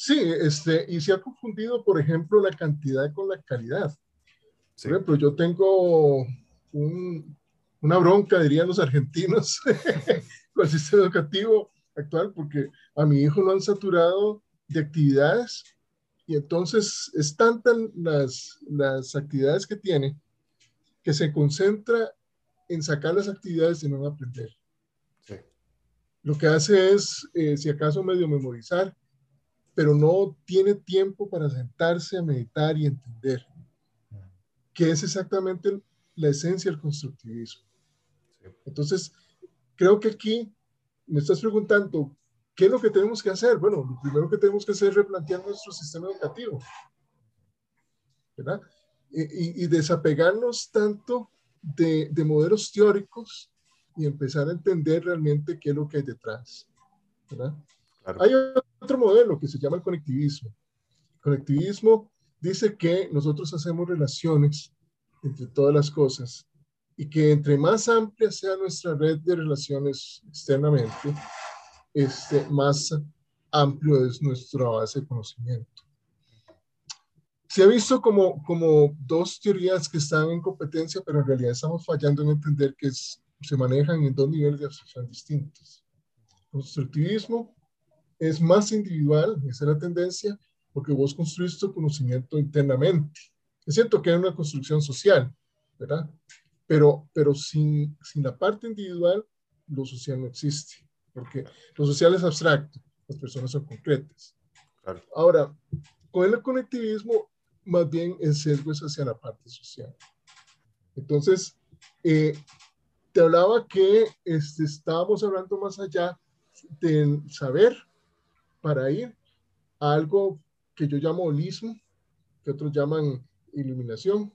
Sí. Sí, este, y se ha confundido, por ejemplo, la cantidad con la calidad. Por ejemplo, yo tengo un, una bronca, dirían los argentinos, <laughs> con el sistema educativo actual, porque a mi hijo lo han saturado de actividades y entonces es tantas las, las actividades que tiene que se concentra en sacar las actividades y no en aprender. Lo que hace es, eh, si acaso, medio memorizar, pero no tiene tiempo para sentarse a meditar y entender, que es exactamente la esencia del constructivismo. Entonces, creo que aquí me estás preguntando, ¿qué es lo que tenemos que hacer? Bueno, lo primero que tenemos que hacer es replantear nuestro sistema educativo, ¿verdad? Y, desapegarnos tanto de, de, modelos teóricos y empezar a entender realmente qué es lo que hay detrás, ¿verdad? Hay otro modelo que se llama el conectivismo. El conectivismo dice que nosotros hacemos relaciones entre todas las cosas y que entre más amplia sea nuestra red de relaciones externamente, este, más amplio es nuestra base de conocimiento. Se ha visto como, como dos teorías que están en competencia, pero en realidad estamos fallando en entender que se manejan en dos niveles de abstracción distintos. Constructivismo es más individual, esa es la tendencia, porque vos construís tu conocimiento internamente. Es cierto que hay una construcción social, ¿verdad? Pero, pero sin, sin la parte individual, lo social no existe, porque lo social es abstracto, las personas son concretas. Ahora, con el conectivismo, más bien el sesgo es hacia la parte social. Entonces, eh, te hablaba que este, estábamos hablando más allá del saber para ir a algo que yo llamo holismo, que otros llaman iluminación,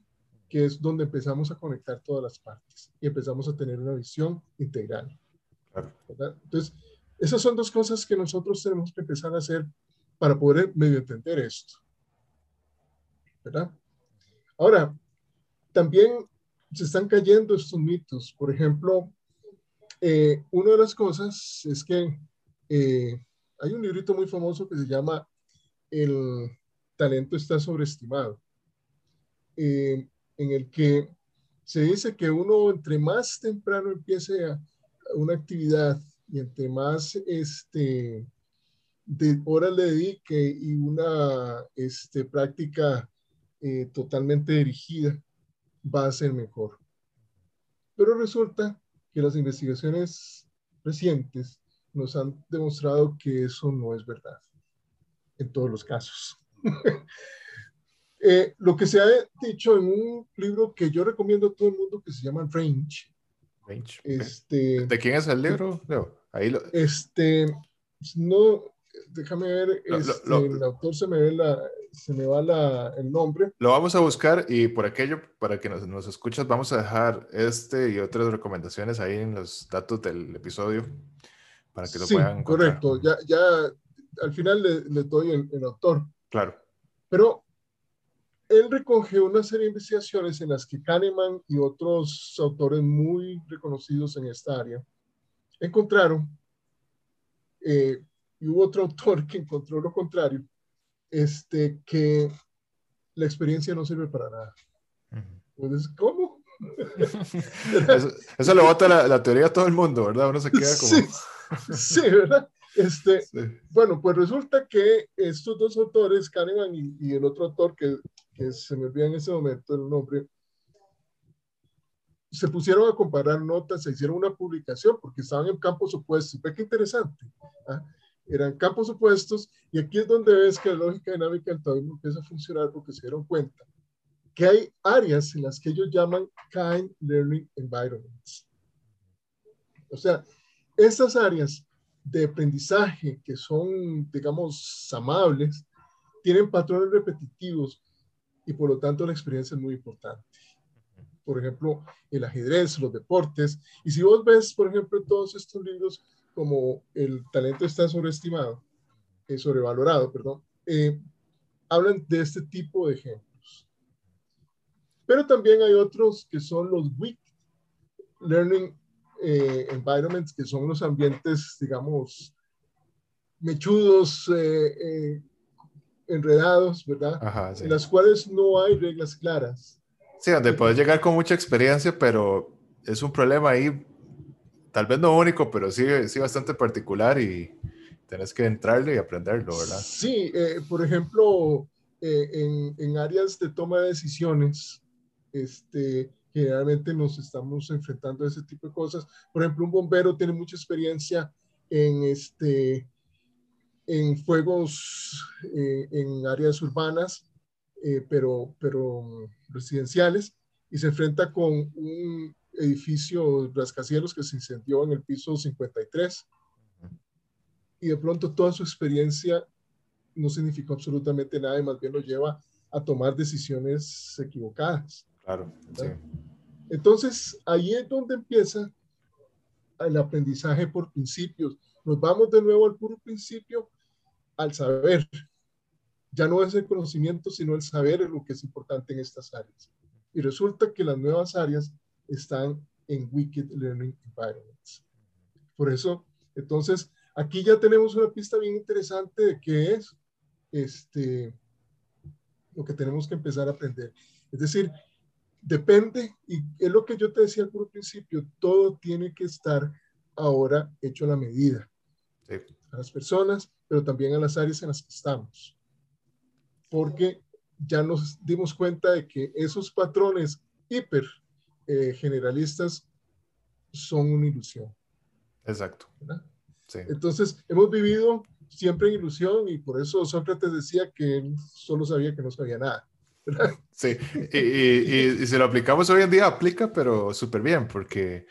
que es donde empezamos a conectar todas las partes y empezamos a tener una visión integral. Entonces, esas son dos cosas que nosotros tenemos que empezar a hacer para poder medio entender esto. ¿Verdad? Ahora, también se están cayendo estos mitos. Por ejemplo, eh, una de las cosas es que eh, hay un librito muy famoso que se llama El talento está sobreestimado, eh, en el que se dice que uno entre más temprano empiece una actividad y entre más este, de horas le dedique y una este, práctica eh, totalmente dirigida, va a ser mejor. Pero resulta que las investigaciones recientes nos han demostrado que eso no es verdad en todos los casos. <laughs> Eh, lo que se ha dicho en un libro que yo recomiendo a todo el mundo que se llama Range. Range. Este, ¿De quién es el libro? ahí lo... Este, no, déjame ver, este, el autor se me, ve la, se me va la, el nombre. Lo vamos a buscar y por aquello, para que nos, nos escuchas, vamos a dejar este y otras recomendaciones ahí en los datos del episodio para que lo sí, puedan Correcto, ya, ya al final le, doy el, autor. Claro. Pero él recoge una serie de investigaciones en las que Kahneman y otros autores muy reconocidos en esta área encontraron, eh, y hubo otro <laughs> autor que encontró lo contrario, este, que la experiencia no sirve para nada. Entonces, ¿cómo? <laughs> <laughs> eso, eso, lo bota la, la, teoría a todo el mundo, ¿verdad? Uno se queda como... Sí, ¿verdad? Este, Bueno, pues resulta que estos dos autores, Kahneman y, el otro autor que, que, se me olvida en ese momento el nombre, se pusieron a comparar notas, se hicieron una publicación porque estaban en campos opuestos. Ve qué interesante. ¿ah? Eran campos opuestos y aquí es donde ves que la lógica dinámica del taoísmo empieza a funcionar porque se dieron cuenta que hay áreas en las que ellos llaman kind learning environments. O sea, estas áreas de aprendizaje que son, digamos, amables, tienen patrones repetitivos y por lo tanto la experiencia es muy importante. Por ejemplo, el ajedrez, los deportes. Y si vos ves, por ejemplo, todos estos libros como El talento está sobreestimado, eh, sobrevalorado, perdón, eh, hablan de este tipo de ejemplos. Pero también hay otros que son los weak learning eh, environments, que son los ambientes, digamos, mechudos, eh, eh, enredados, ¿verdad? En las cuales no hay reglas claras. Sí, donde puedes llegar con mucha experiencia, pero es un problema ahí, tal vez no único, pero sí, sí bastante particular y tenés que entrarle y aprenderlo, ¿verdad? Sí, por ejemplo, en, en, áreas de toma de decisiones, este, generalmente nos estamos enfrentando a ese tipo de cosas. Por ejemplo, un bombero tiene mucha experiencia en, este, en fuegos eh, en áreas urbanas, eh, pero, pero residenciales, y se enfrenta con un edificio rascacielos que se incendió en el piso 53. Y de pronto toda su experiencia no significó absolutamente nada y más bien lo lleva a tomar decisiones equivocadas. Claro, sí. Entonces, ahí es donde empieza el aprendizaje por principios. Nos vamos de nuevo al puro principio, al saber. Ya no es el conocimiento, sino el saber es lo que es importante en estas áreas. Y resulta que las nuevas áreas están en Wicked Learning Environments. Por eso, entonces, aquí ya tenemos una pista bien interesante de qué es este, lo que tenemos que empezar a aprender. Es decir, Depende, y es lo que yo te decía al principio, todo tiene que estar ahora hecho a la medida. A las personas, pero también a las áreas en las que estamos. Porque ya nos dimos cuenta de que esos patrones hiper eh, generalistas son una ilusión. Exacto. Entonces, hemos vivido siempre en ilusión y por eso Sócrates decía que él solo sabía que no sabía nada. Sí, y, y, si lo aplicamos hoy en día, aplica, pero súper bien, porque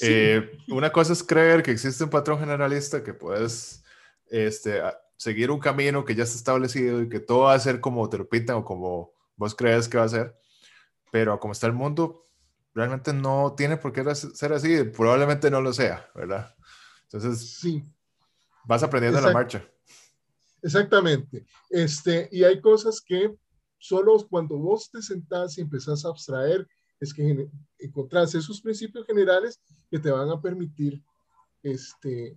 eh, una cosa es creer que existe un patrón generalista que puedes este, seguir un camino que ya está establecido y que todo va a ser como te lo pintan o como vos crees que va a ser, pero como está el mundo, realmente no tiene por qué ser así, probablemente no lo sea, ¿verdad? Entonces, sí. vas aprendiendo en la marcha. Exactamente. Este, y hay cosas que Solo cuando vos te sentás y empezás a abstraer, es que encontrás esos principios generales que te van a permitir este,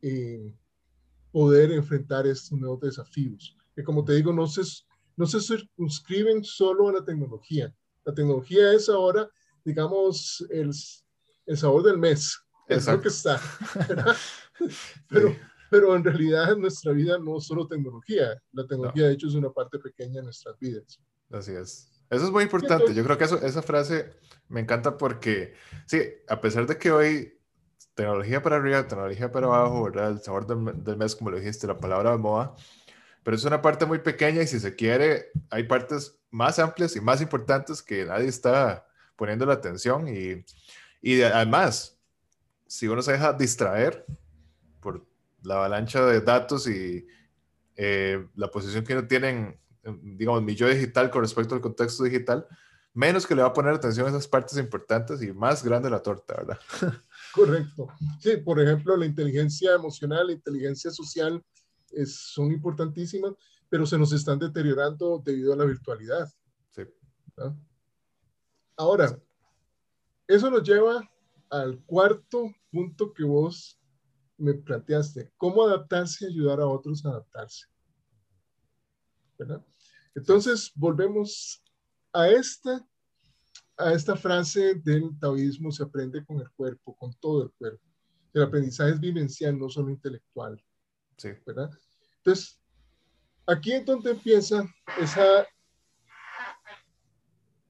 eh, poder enfrentar estos nuevos desafíos. Que como te digo, no se, no se circunscriben solo a la tecnología. La tecnología es ahora, digamos, el, el sabor del mes. Es lo que está. <laughs> Pero, pero en realidad en nuestra vida no es solo tecnología, la tecnología de hecho es una parte pequeña de nuestras vidas. Así es. Eso es muy importante. Yo creo que eso, esa frase me encanta porque, sí, a pesar de que hoy tecnología para arriba, tecnología para abajo, ¿verdad? El sabor del, mes, como lo dijiste, la palabra de moda, pero es una parte muy pequeña y si se quiere, hay partes más amplias y más importantes que nadie está poniendo la atención y, y además, si uno se deja distraer por la avalancha de datos y eh, la posición que uno tiene digamos, mi yo digital con respecto al contexto digital, menos que le va a poner atención a esas partes importantes y más grande la torta, ¿verdad? <laughs> Correcto. Sí, por ejemplo, la inteligencia emocional, la inteligencia social es, son importantísimas, pero se nos están deteriorando debido a la virtualidad. Sí. Ahora, eso nos lleva al cuarto punto que vos me planteaste, ¿cómo adaptarse y ayudar a otros a adaptarse? ¿Verdad? Entonces, volvemos a esta, a esta frase del taoísmo, se aprende con el cuerpo, con todo el cuerpo. El aprendizaje es vivencial, no solo intelectual. Sí. ¿Verdad? Entonces, aquí es donde empieza esa,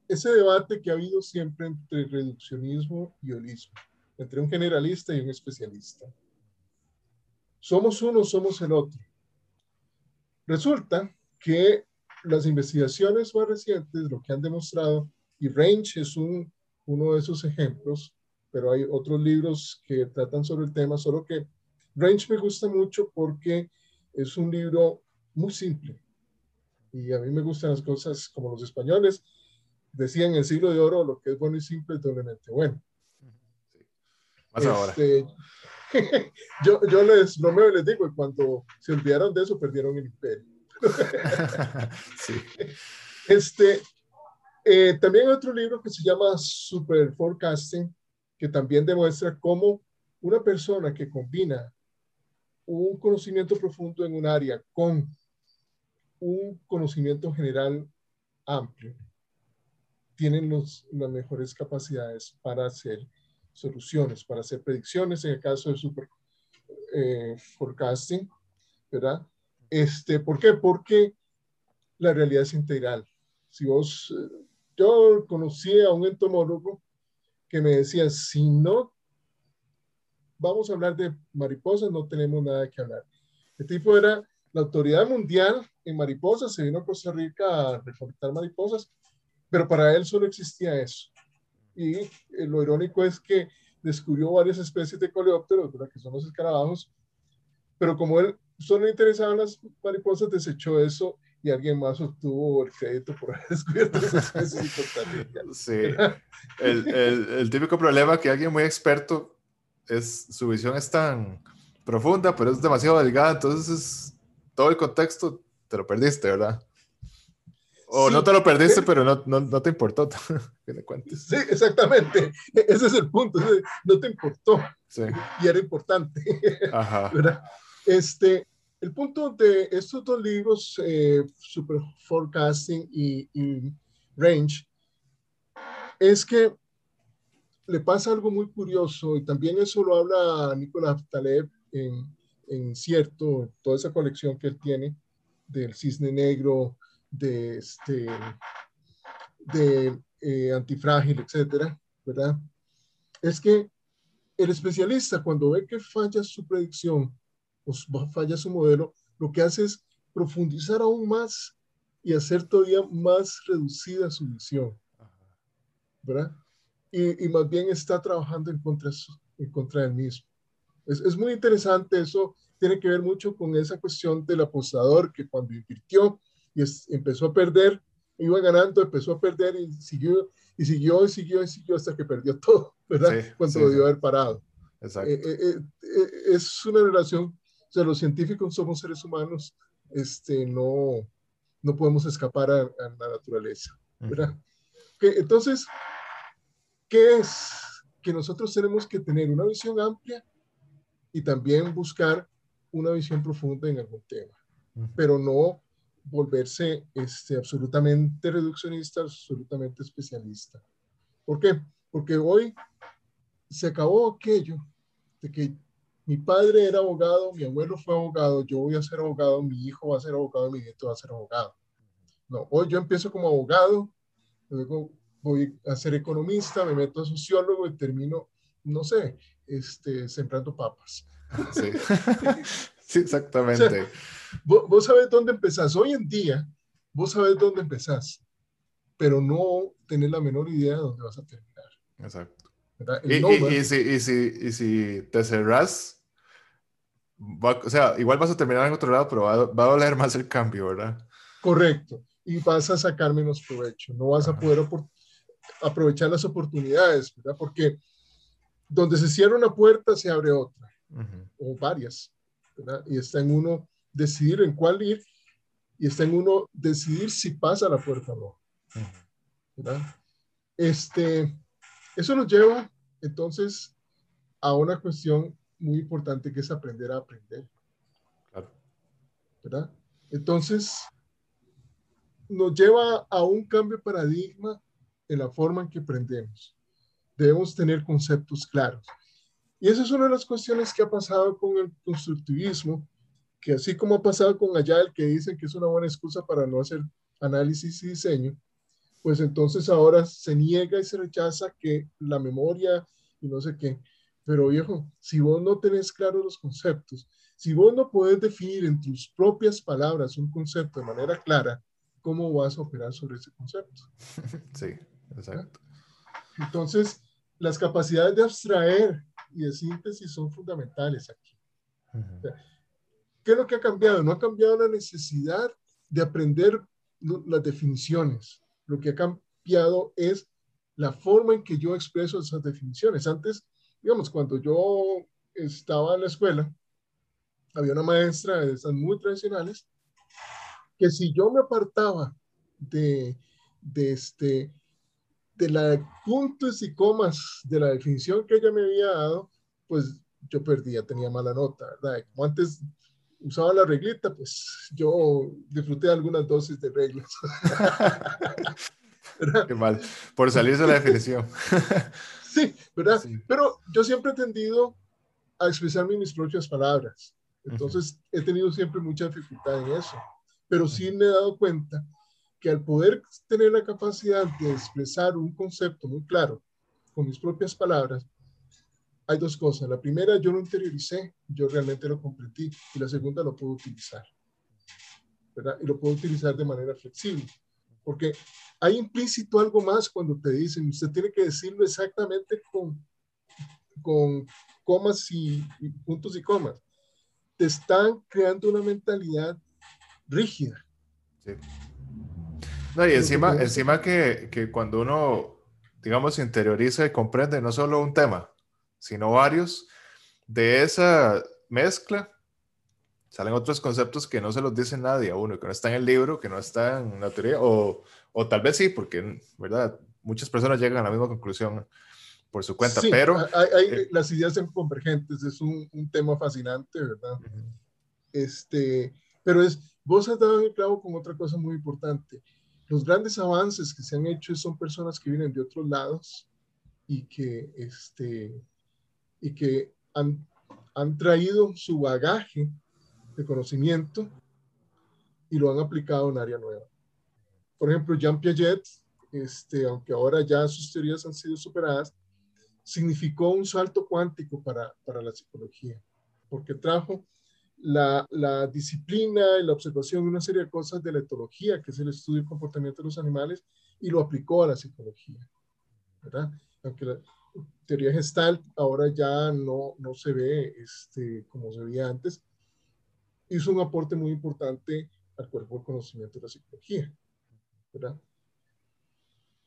ese debate que ha habido siempre entre reduccionismo y holismo, entre un generalista y un especialista. Somos uno, somos el otro. Resulta que las investigaciones más recientes lo que han demostrado, y Range es un, uno de esos ejemplos, pero hay otros libros que tratan sobre el tema, solo que Range me gusta mucho porque es un libro muy simple. Y a mí me gustan las cosas como los españoles decían en el siglo de oro, lo que es bueno y simple es doblemente bueno. Más ahora. <laughs> Yo, yo les bromeo y les digo, y cuando se olvidaron de eso, perdieron el imperio. <laughs> <laughs> sí. Este, Eh, también hay otro libro que se llama Super Forecasting, que también demuestra cómo una persona que combina un conocimiento profundo en un área con un conocimiento general amplio, tienen los, las mejores capacidades para hacer soluciones, para hacer predicciones, en el caso del super eh, forecasting, ¿verdad? Este, ¿Por qué? Porque la realidad es integral. Si vos, eh, yo conocí a un entomólogo que me decía, si no vamos a hablar de mariposas, no tenemos nada que hablar. El tipo era la autoridad mundial en mariposas, se vino a Costa Rica a recolectar mariposas, pero para él solo existía eso. Y eh, lo irónico es que descubrió varias especies de coleópteros, que son los escarabajos, pero como él solo interesaban las mariposas, desechó eso y alguien más obtuvo el crédito por haber <laughs> descubierto esas especies Sí, el, el, el, típico problema que alguien muy experto es, su visión es tan profunda, pero es demasiado delgada, entonces todo el contexto te lo perdiste, ¿verdad? O no te lo perdiste, pero no, no, no te importó <laughs> que le cuentes. Sí, exactamente. Ese es el punto. No te importó. Sí. Y era importante. Ajá. <laughs> Este, el punto de estos dos libros, eh, Super Forecasting y, y, Range, es que le pasa algo muy curioso y también eso lo habla Nicolás Taleb en, en Cierto, toda esa colección que él tiene del cisne negro, de, este, de eh, antifrágil, etcétera, ¿verdad? Es que el especialista cuando ve que falla su predicción o falla su modelo, lo que hace es profundizar aún más y hacer todavía más reducida su visión, ¿verdad? Y, y más bien está trabajando en contra, en contra del mismo. Es, es, muy interesante eso, tiene que ver mucho con esa cuestión del apostador que cuando invirtió y empezó a perder, iba ganando, empezó a perder y siguió, y siguió, y siguió, y siguió hasta que perdió todo, <laughs> ¿verdad? Cuando lo debió haber parado. Exacto. Eh, eh, eh, es una relación, o sea, los científicos somos seres humanos, este, no, no podemos escapar a, a la naturaleza, ¿verdad? que, entonces, ¿qué es? Que nosotros tenemos que tener una visión amplia y también buscar una visión profunda en algún tema, pero no volverse este, absolutamente reduccionista, absolutamente especialista. ¿Por qué? Porque hoy se acabó aquello de que mi padre era abogado, mi abuelo fue abogado, yo voy a ser abogado, mi hijo va a ser abogado, mi nieto va a ser abogado. No, hoy yo empiezo como abogado, luego voy a ser economista, me meto a sociólogo y termino, no sé, este, sembrando papas. Sí, <laughs> sí exactamente. <laughs> vos, sabés dónde empezás. Hoy en día, vos sabés dónde empezás, pero no tenés la menor idea de dónde vas a terminar. Exacto. Y, si, y, si, y, si, te cerrás, o sea, igual vas a terminar en otro lado, pero va, va, a doler más el cambio, ¿verdad? Correcto. Y vas a sacar menos provecho. No vas a poder aprovechar las oportunidades, ¿verdad? Porque donde se cierra una puerta, se abre otra, o varias, ¿verdad? Y está en uno decidir en cuál ir y está en uno decidir si pasa la puerta o no. ¿verdad? Este, eso nos lleva entonces a una cuestión muy importante que es aprender a aprender. ¿verdad? Entonces, nos lleva a un cambio de paradigma en la forma en que aprendemos. Debemos tener conceptos claros. Y esa es una de las cuestiones que ha pasado con el constructivismo, que así como ha pasado con Agile, que dicen que es una buena excusa para no hacer análisis y diseño, pues entonces ahora se niega y se rechaza que la memoria y no sé qué. Pero viejo, si vos no tenés claros los conceptos, si vos no podés definir en tus propias palabras un concepto de manera clara, ¿cómo vas a operar sobre ese concepto? <laughs> Sí, exacto. Entonces, las capacidades de abstraer y de síntesis son fundamentales aquí. ¿Qué es lo que ha cambiado? No ha cambiado la necesidad de aprender las definiciones. Lo que ha cambiado es la forma en que yo expreso esas definiciones. Antes, digamos, cuando yo estaba en la escuela, había una maestra de esas muy tradicionales que si yo me apartaba de, de, este, de la puntos y comas de la definición que ella me había dado, pues yo perdía, tenía mala nota, ¿verdad? Como antes usaba la reglita, pues yo disfruté algunas dosis de reglas. <laughs> Qué mal, por salirse de la definición. <laughs> sí, ¿verdad? Pero yo siempre he tendido a expresarme en mis propias palabras. Entonces, he tenido siempre mucha dificultad en eso. Pero sí me he dado cuenta que al poder tener la capacidad de expresar un concepto muy claro con mis propias palabras, hay dos cosas. La primera, yo lo interioricé, yo realmente lo comprendí. Y la segunda, lo puedo utilizar. ¿verdad? Y lo puedo utilizar de manera flexible. Porque hay implícito algo más cuando te dicen, usted tiene que decirlo exactamente con, con comas y, puntos y comas. Te están creando una mentalidad rígida. Sí. No, y encima, encima que, que cuando uno, digamos, interioriza y comprende no solo un tema, sino varios, de esa mezcla salen otros conceptos que no se los dice nadie a uno, que no está en el libro, que no está en la teoría, o, o tal vez sí, porque, ¿verdad? Muchas personas llegan a la misma conclusión por su cuenta, pero... Hay, eh, las ideas son convergentes, es un, un tema fascinante, ¿verdad? este, pero es, vos has dado el clavo con otra cosa muy importante. Los grandes avances que se han hecho son personas que vienen de otros lados y que, este, y que han, han traído su bagaje de conocimiento y lo han aplicado en área nueva. Por ejemplo, Jean Piaget, este, aunque ahora ya sus teorías han sido superadas, significó un salto cuántico para, para la psicología, porque trajo la, la, disciplina y la observación de una serie de cosas de la etología, que es el estudio del comportamiento de los animales, y lo aplicó a la psicología. ¿verdad? Aunque la teoría gestal ahora ya no, no se ve este, como se veía antes, hizo un aporte muy importante al cuerpo del conocimiento de la psicología. ¿verdad?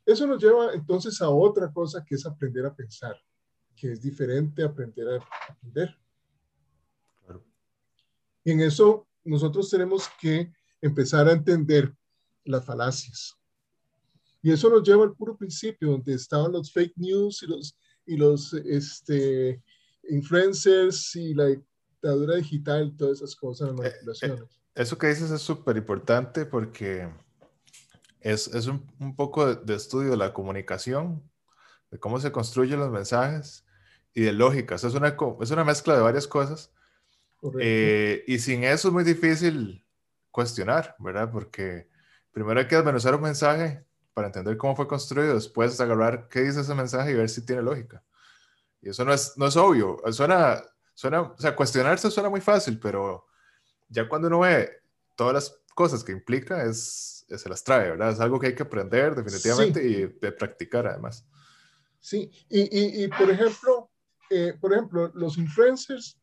Eso nos lleva entonces a otra cosa que es aprender a pensar, que es diferente a aprender a aprender. Y en eso nosotros tenemos que empezar a entender las falacias. Y eso nos lleva al puro principio, donde estaban los fake news y los, y los este, influencers y la dictadura digital, todas esas cosas, las eh, eh, manipulaciones. Eso que dices es súper importante porque es, es un, un, poco de, estudio de la comunicación, de cómo se construyen los mensajes y de lógicas. Es una, es una mezcla de varias cosas. Eh, y sin eso es muy difícil cuestionar, ¿verdad? Porque primero hay que desmenuzar un mensaje para entender cómo fue construido, después agarrar qué dice ese mensaje y ver si tiene lógica. Y eso no es, no es obvio. Suena, suena, o sea, cuestionarse suena muy fácil, pero ya cuando uno ve todas las cosas que implica, es, se las trae, ¿verdad? Es algo que hay que aprender definitivamente y de practicar además. Sí, y, y, y por ejemplo, eh, por ejemplo, los influencers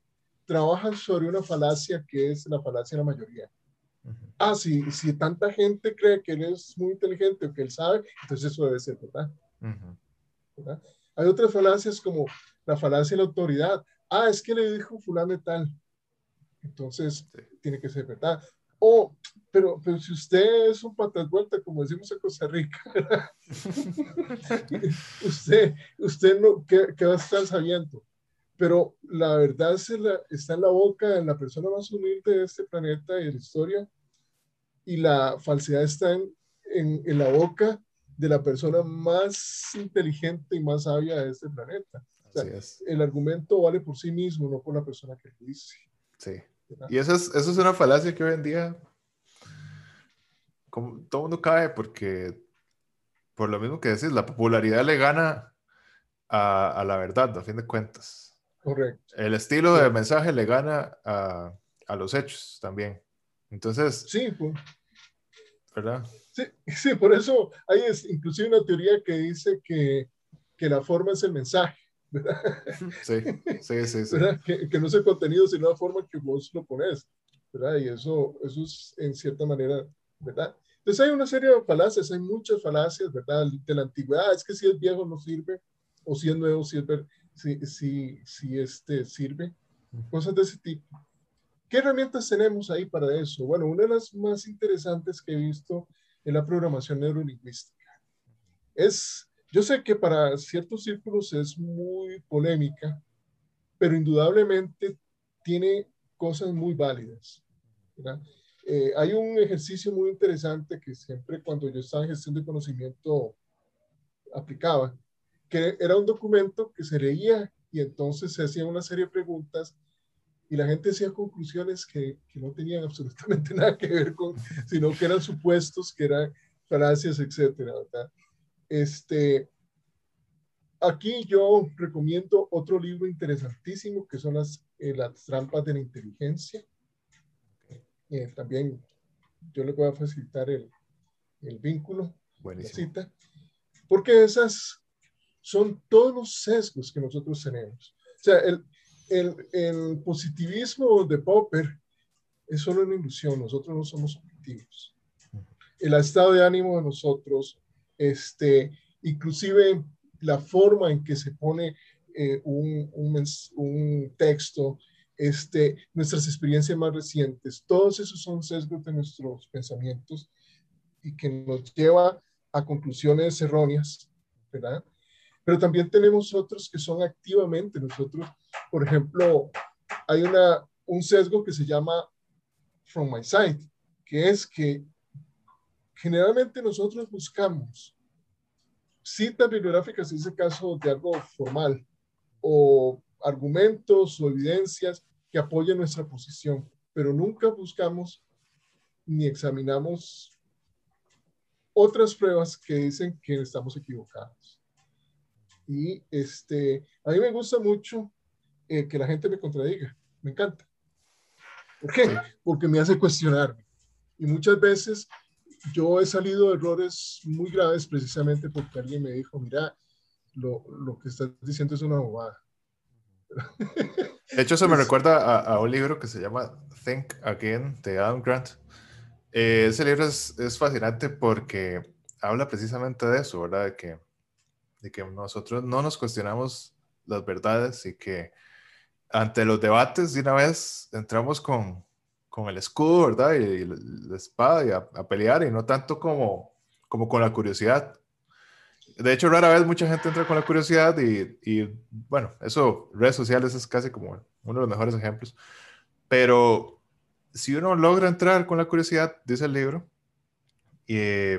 trabajan sobre una falacia que es la falacia de la mayoría. Ah, si, si tanta gente cree que él es muy inteligente o que él sabe, entonces eso debe ser verdad. ¿verdad? Hay otras falacias como la falacia de la autoridad. Ah, es que le dijo fulano tal. Entonces, tiene que ser verdad. O, pero, pero si usted es un patas vuelta, como decimos en Costa Rica, <laughs> <laughs> usted, usted no, ¿qué, ¿qué, va a estar sabiendo? Pero la verdad está en la boca de la persona más humilde de este planeta y de la historia, y la falsedad está en, en, la boca de la persona más inteligente y más sabia de este planeta. El argumento vale por sí mismo, no por la persona que lo dice. Sí. Y eso es, eso es una falacia que hoy en día como, todo el mundo cae porque, por lo mismo que decís, la popularidad le gana a, a la verdad, a fin de cuentas. Correcto. El estilo de mensaje le gana a, a los hechos también. Entonces. Sí, pues. ¿Verdad? Sí, <laughs> sí, por eso hay es, inclusive una teoría que dice que, que la forma es el mensaje. ¿verdad? <laughs> Sí, sí, sí. sí. Que, que, no es el contenido, sino la forma que vos lo pones. ¿verdad? Y eso, eso es en cierta manera, ¿verdad? Entonces hay una serie de falacias, hay muchas falacias, ¿verdad? De la antigüedad, es que si es viejo no sirve, o si es nuevo sirve, si, si, si este sirve, cosas de ese tipo. ¿Qué herramientas tenemos ahí para eso? Bueno, una de las más interesantes que he visto es la programación neurolingüística. es, yo sé que para ciertos círculos es muy polémica, pero indudablemente tiene cosas muy válidas. Eh, hay un ejercicio muy interesante que siempre cuando yo estaba en gestión de conocimiento aplicaba, que era un documento que se leía y entonces se hacía una serie de preguntas y la gente hacía conclusiones que, que, no tenían <laughs> absolutamente nada que ver con, sino que eran supuestos, que eran falacias, etcétera, ¿verdad? Este, aquí yo recomiendo otro libro interesantísimo que son las, eh, las trampas de la inteligencia. Eh, también yo le voy a facilitar el, el vínculo, la cita, porque esas son todos los sesgos que nosotros tenemos. O sea, el, el, el positivismo de Popper es solo una ilusión, nosotros no somos objetivos. El estado de ánimo de nosotros, este, inclusive la forma en que se pone eh, un, un, un, texto, este, nuestras experiencias más recientes, todos esos son sesgos de nuestros pensamientos y que nos lleva a conclusiones erróneas, ¿verdad? Pero también tenemos otros que son activamente nosotros, por ejemplo, hay una, un sesgo que se llama from my side, que es que generalmente nosotros buscamos citas bibliográficas, en ese caso de algo formal, o argumentos o evidencias que apoyen nuestra posición, pero nunca buscamos ni examinamos otras pruebas que dicen que estamos equivocados. Y este, a mí me gusta mucho eh, que la gente me contradiga, me encanta. ¿Por qué? Porque me hace cuestionarme. Y muchas veces yo he salido de errores muy graves precisamente porque alguien me dijo, mira, lo, lo que estás diciendo es una bobada. De hecho, eso me <laughs> recuerda a, a, un libro que se llama Think Again de Adam Grant. Eh, ese libro es, es, fascinante porque habla precisamente de eso, ¿verdad? De que, de que nosotros no nos cuestionamos las verdades y que ante los debates de una vez entramos con, con el escudo, ¿verdad? Y, la espada y a, pelear y no tanto como, como con la curiosidad. De hecho, rara vez mucha gente entra con la curiosidad y, y, bueno, eso, redes sociales es casi como uno de los mejores ejemplos. Pero si uno logra entrar con la curiosidad, dice el libro, y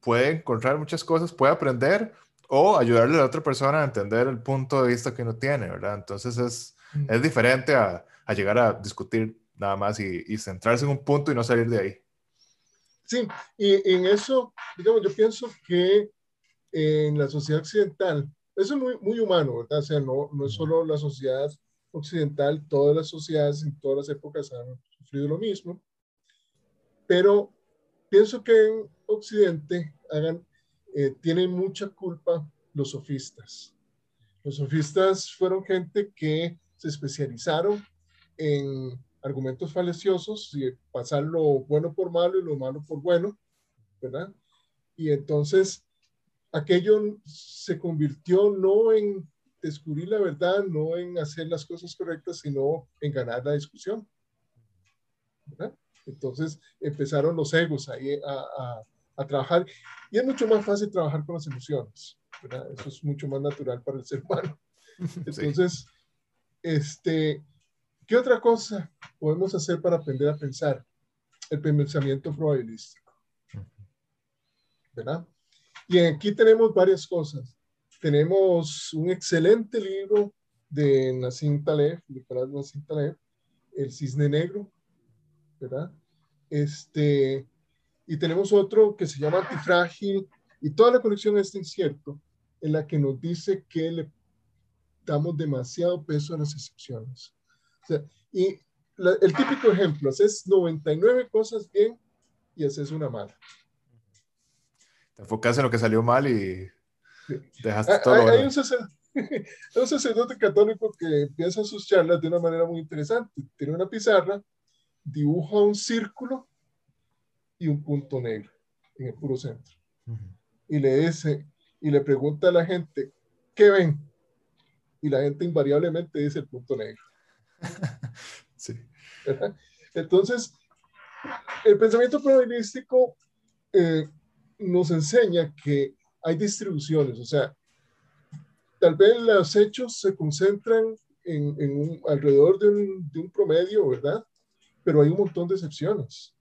puede encontrar muchas cosas, puede aprender o ayudarle a la otra persona a entender el punto de vista que uno tiene, ¿verdad? Entonces es, mm. es diferente a, a llegar a discutir nada más y, centrarse en un punto y no salir de ahí. Sí, y en eso, digamos, yo pienso que en la sociedad occidental, eso es muy, muy humano, ¿verdad? O sea, no, no es solo la sociedad occidental, todas las sociedades en todas las épocas han sufrido lo mismo, pero pienso que en Occidente hagan, eh, tienen mucha culpa los sofistas. Los sofistas fueron gente que se especializaron en argumentos faleciosos y pasar lo bueno por malo y lo malo por bueno, ¿verdad? Y entonces aquello se convirtió no en descubrir la verdad, no en hacer las cosas correctas, sino en ganar la discusión. ¿verdad? Entonces empezaron los egos ahí a, a, a, trabajar y es mucho más fácil trabajar con las emociones, ¿verdad? Eso es mucho más natural para el ser humano. <laughs> Entonces, sí. este, ¿Qué otra cosa podemos hacer para aprender a pensar? El pensamiento probabilístico. ¿Verdad? Y aquí tenemos varias cosas. Tenemos un excelente libro de Nassim Taleb, Nicolás Nassim Taleb, El Cisne Negro, ¿verdad? Este, y tenemos otro que se llama Antifrágil, y toda la colección está incierto, en la que nos dice que le damos demasiado peso a las excepciones. O sea, y la, el típico ejemplo, haces 99 cosas bien y haces una mala. Te enfocas en lo que salió mal y dejaste ah, todo. Hay, hay un, sacerdote, <laughs> un sacerdote católico que empieza sus charlas de una manera muy interesante. Tiene una pizarra, dibuja un círculo y un punto negro en el puro centro. Uh -huh. Y le dice, y le pregunta a la gente, ¿qué ven? Y la gente invariablemente dice el punto negro. <laughs> sí. Entonces, el pensamiento probabilístico eh, nos enseña que hay distribuciones, o sea, tal vez los hechos se concentran en, un, alrededor de un, de un, promedio, ¿verdad? Pero hay un montón de excepciones.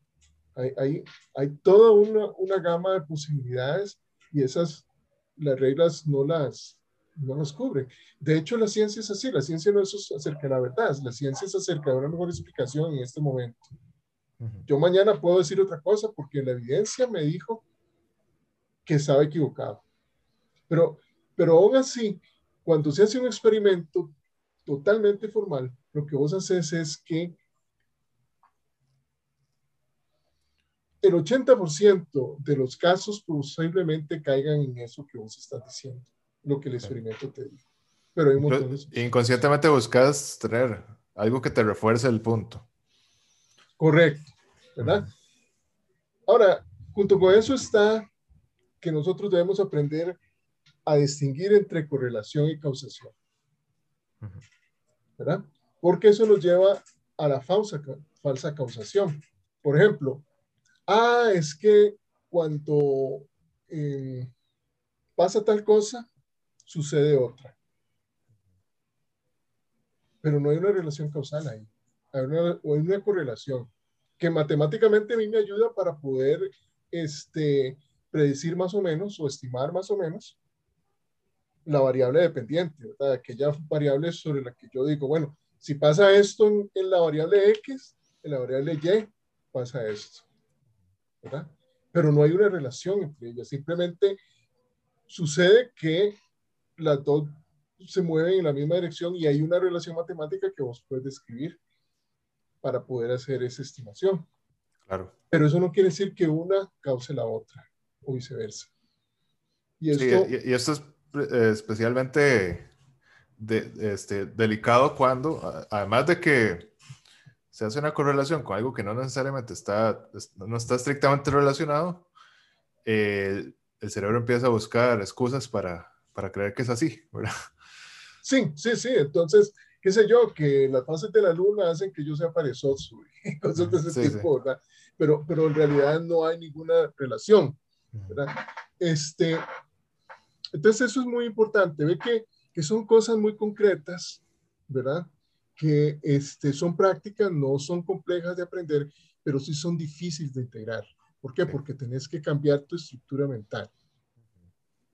Hay, hay, hay toda una, una, gama de posibilidades y esas, las reglas no las, no las cubren. De hecho, la ciencia es así, la ciencia no es acerca de la verdad, la ciencia es acerca de una mejor explicación en este momento. Yo mañana puedo decir otra cosa porque la evidencia me dijo que estaba equivocado. Pero, pero aún así, cuando se hace un experimento totalmente formal, lo que vos haces es que el 80% de los casos posiblemente caigan en eso que vos estás diciendo, lo que el experimento te dijo. Pero hay Inconscientemente buscas tener algo que te refuerce el punto. Correcto, ¿verdad? Ahora, junto con eso está que nosotros debemos aprender a distinguir entre correlación y causación. ¿Verdad? Porque eso nos lleva a la falsa, falsa causación. Por ejemplo, ah, es que cuando eh, pasa tal cosa, sucede otra. Pero no hay una relación causal ahí. Hay una, hay una correlación que matemáticamente a mí me ayuda para poder este, predecir más o menos o estimar más o menos la variable dependiente, ¿verdad? Aquella variable sobre la que yo digo, bueno, si pasa esto en, en la variable X, en la variable Y, pasa esto, ¿verdad? Pero no hay una relación entre ellas, simplemente sucede que las dos se mueven en la misma dirección y hay una relación matemática que vos puedes describir para poder hacer esa estimación. Claro. Pero eso no quiere decir que una cause la otra o viceversa. Y esto, y, esto es eh, especialmente de, este, delicado cuando, además de que se hace una correlación con algo que no necesariamente está, no está estrictamente relacionado, eh, el cerebro empieza a buscar excusas para, para creer que es así, ¿verdad? Sí, sí, sí. Entonces, qué sé yo, que las fases de la luna hacen que yo sea perezoso y <laughs> cosas de ese tipo, ¿verdad? Pero, pero en realidad no hay ninguna relación, ¿verdad? Este, entonces eso es muy importante, ve que, que son cosas muy concretas, ¿verdad? Que este, son prácticas, no son complejas de aprender, pero sí son difíciles de integrar. ¿Por qué? Porque tenés que cambiar tu estructura mental.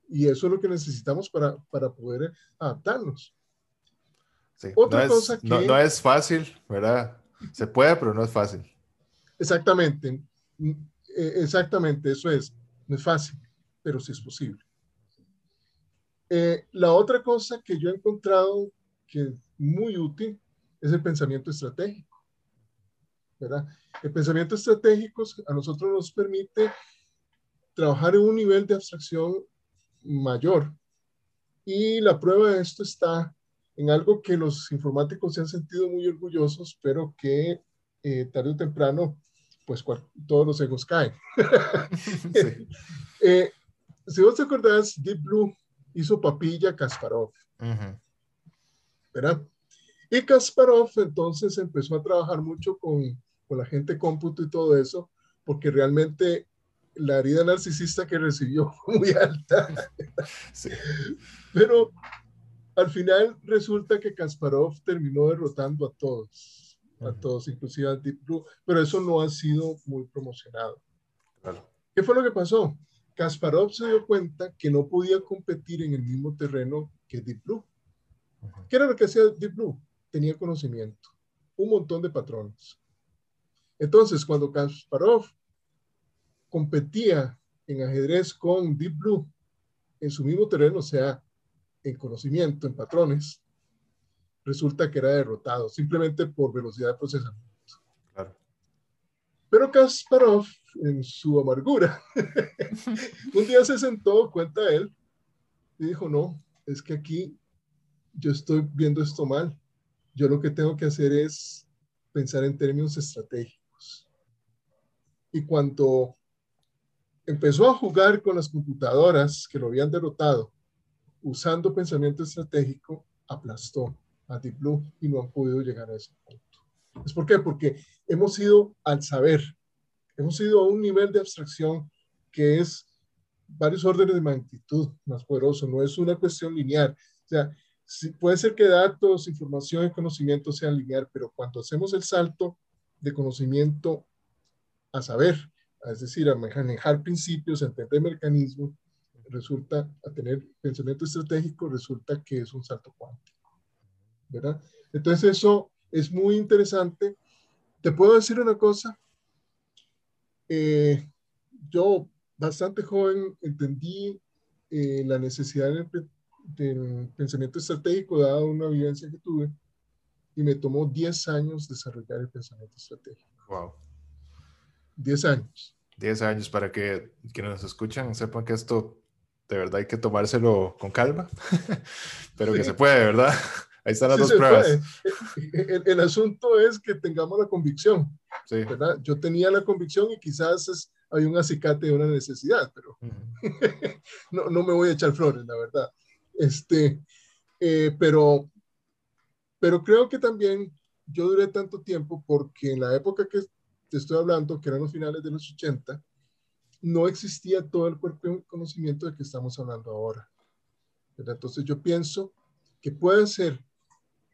Y eso es lo que necesitamos para, para poder adaptarnos. Otra no cosa es, que... No, es fácil, ¿verdad? Se puede, pero no es fácil. Exactamente, mm, e, exactamente, eso es. No es fácil, pero sí es posible. Eh, la otra cosa que yo he encontrado que es muy útil es el pensamiento estratégico. ¿verdad? El pensamiento estratégico a nosotros nos permite trabajar en un nivel de abstracción mayor. Y la prueba de esto está en algo que los informáticos se han sentido muy orgullosos, pero que eh, tarde o temprano, pues todos los egos caen. <laughs> <laughs> Eh, si vos te acordás, Deep Blue hizo papilla Kasparov. ¿Verdad? Y Kasparov entonces empezó a trabajar mucho con, con la gente cómputo y todo eso, porque realmente la herida narcisista que recibió <laughs> fue muy alta. Sí. Pero al final resulta que Kasparov terminó derrotando a todos, a todos, inclusive a Deep Blue, pero eso no ha sido muy promocionado. ¿Qué fue lo que pasó? Kasparov se dio cuenta que no podía competir en el mismo terreno que Deep Blue. ¿Qué era lo que hacía Deep Blue? Tenía conocimiento, un montón de patrones. Entonces, cuando Kasparov competía en ajedrez con Deep Blue en su mismo terreno, o sea, en conocimiento, en patrones, resulta que era derrotado simplemente por velocidad de procesamiento. Pero Kasparov, en su amargura, <laughs> <laughs> un día se sentó, cuenta él, y dijo, no, es que aquí yo estoy viendo esto mal. Yo lo que tengo que hacer es pensar en términos estratégicos. Y cuando empezó a jugar con las computadoras que lo habían derrotado usando pensamiento estratégico, aplastó a Deep Blue y no han podido llegar a ese punto. ¿Es por qué? Porque hemos ido al saber, hemos ido a un nivel de abstracción que es varios órdenes de magnitud más poderoso, no es una cuestión lineal. O sea, puede ser que datos, información y conocimiento sean lineal, pero cuando hacemos el salto de conocimiento a saber, es decir, a manejar principios, a entender mecanismos, resulta, a tener pensamiento estratégico, resulta que es un salto cuántico, ¿verdad? Entonces eso es muy interesante. Te puedo decir una cosa, eh, yo bastante joven entendí eh, la necesidad del, pensamiento estratégico dado una vivencia que tuve y me tomó 10 años desarrollar el pensamiento estratégico. Wow. 10 años. 10 años para que quienes nos escuchan sepan que esto de verdad hay que tomárselo con calma, <laughs> pero que se puede, ¿verdad? Ahí están las dos pruebas. El, el, asunto es que tengamos la convicción. Sí. ¿verdad? Yo tenía la convicción y quizás es, hay un acicate de una necesidad, pero <laughs> no, no, me voy a echar flores, la verdad. Este, eh, pero, pero creo que también yo duré tanto tiempo porque en la época que te estoy hablando, que eran los finales de los 80, no existía todo el cuerpo de conocimiento de que estamos hablando ahora. Entonces yo pienso que puede ser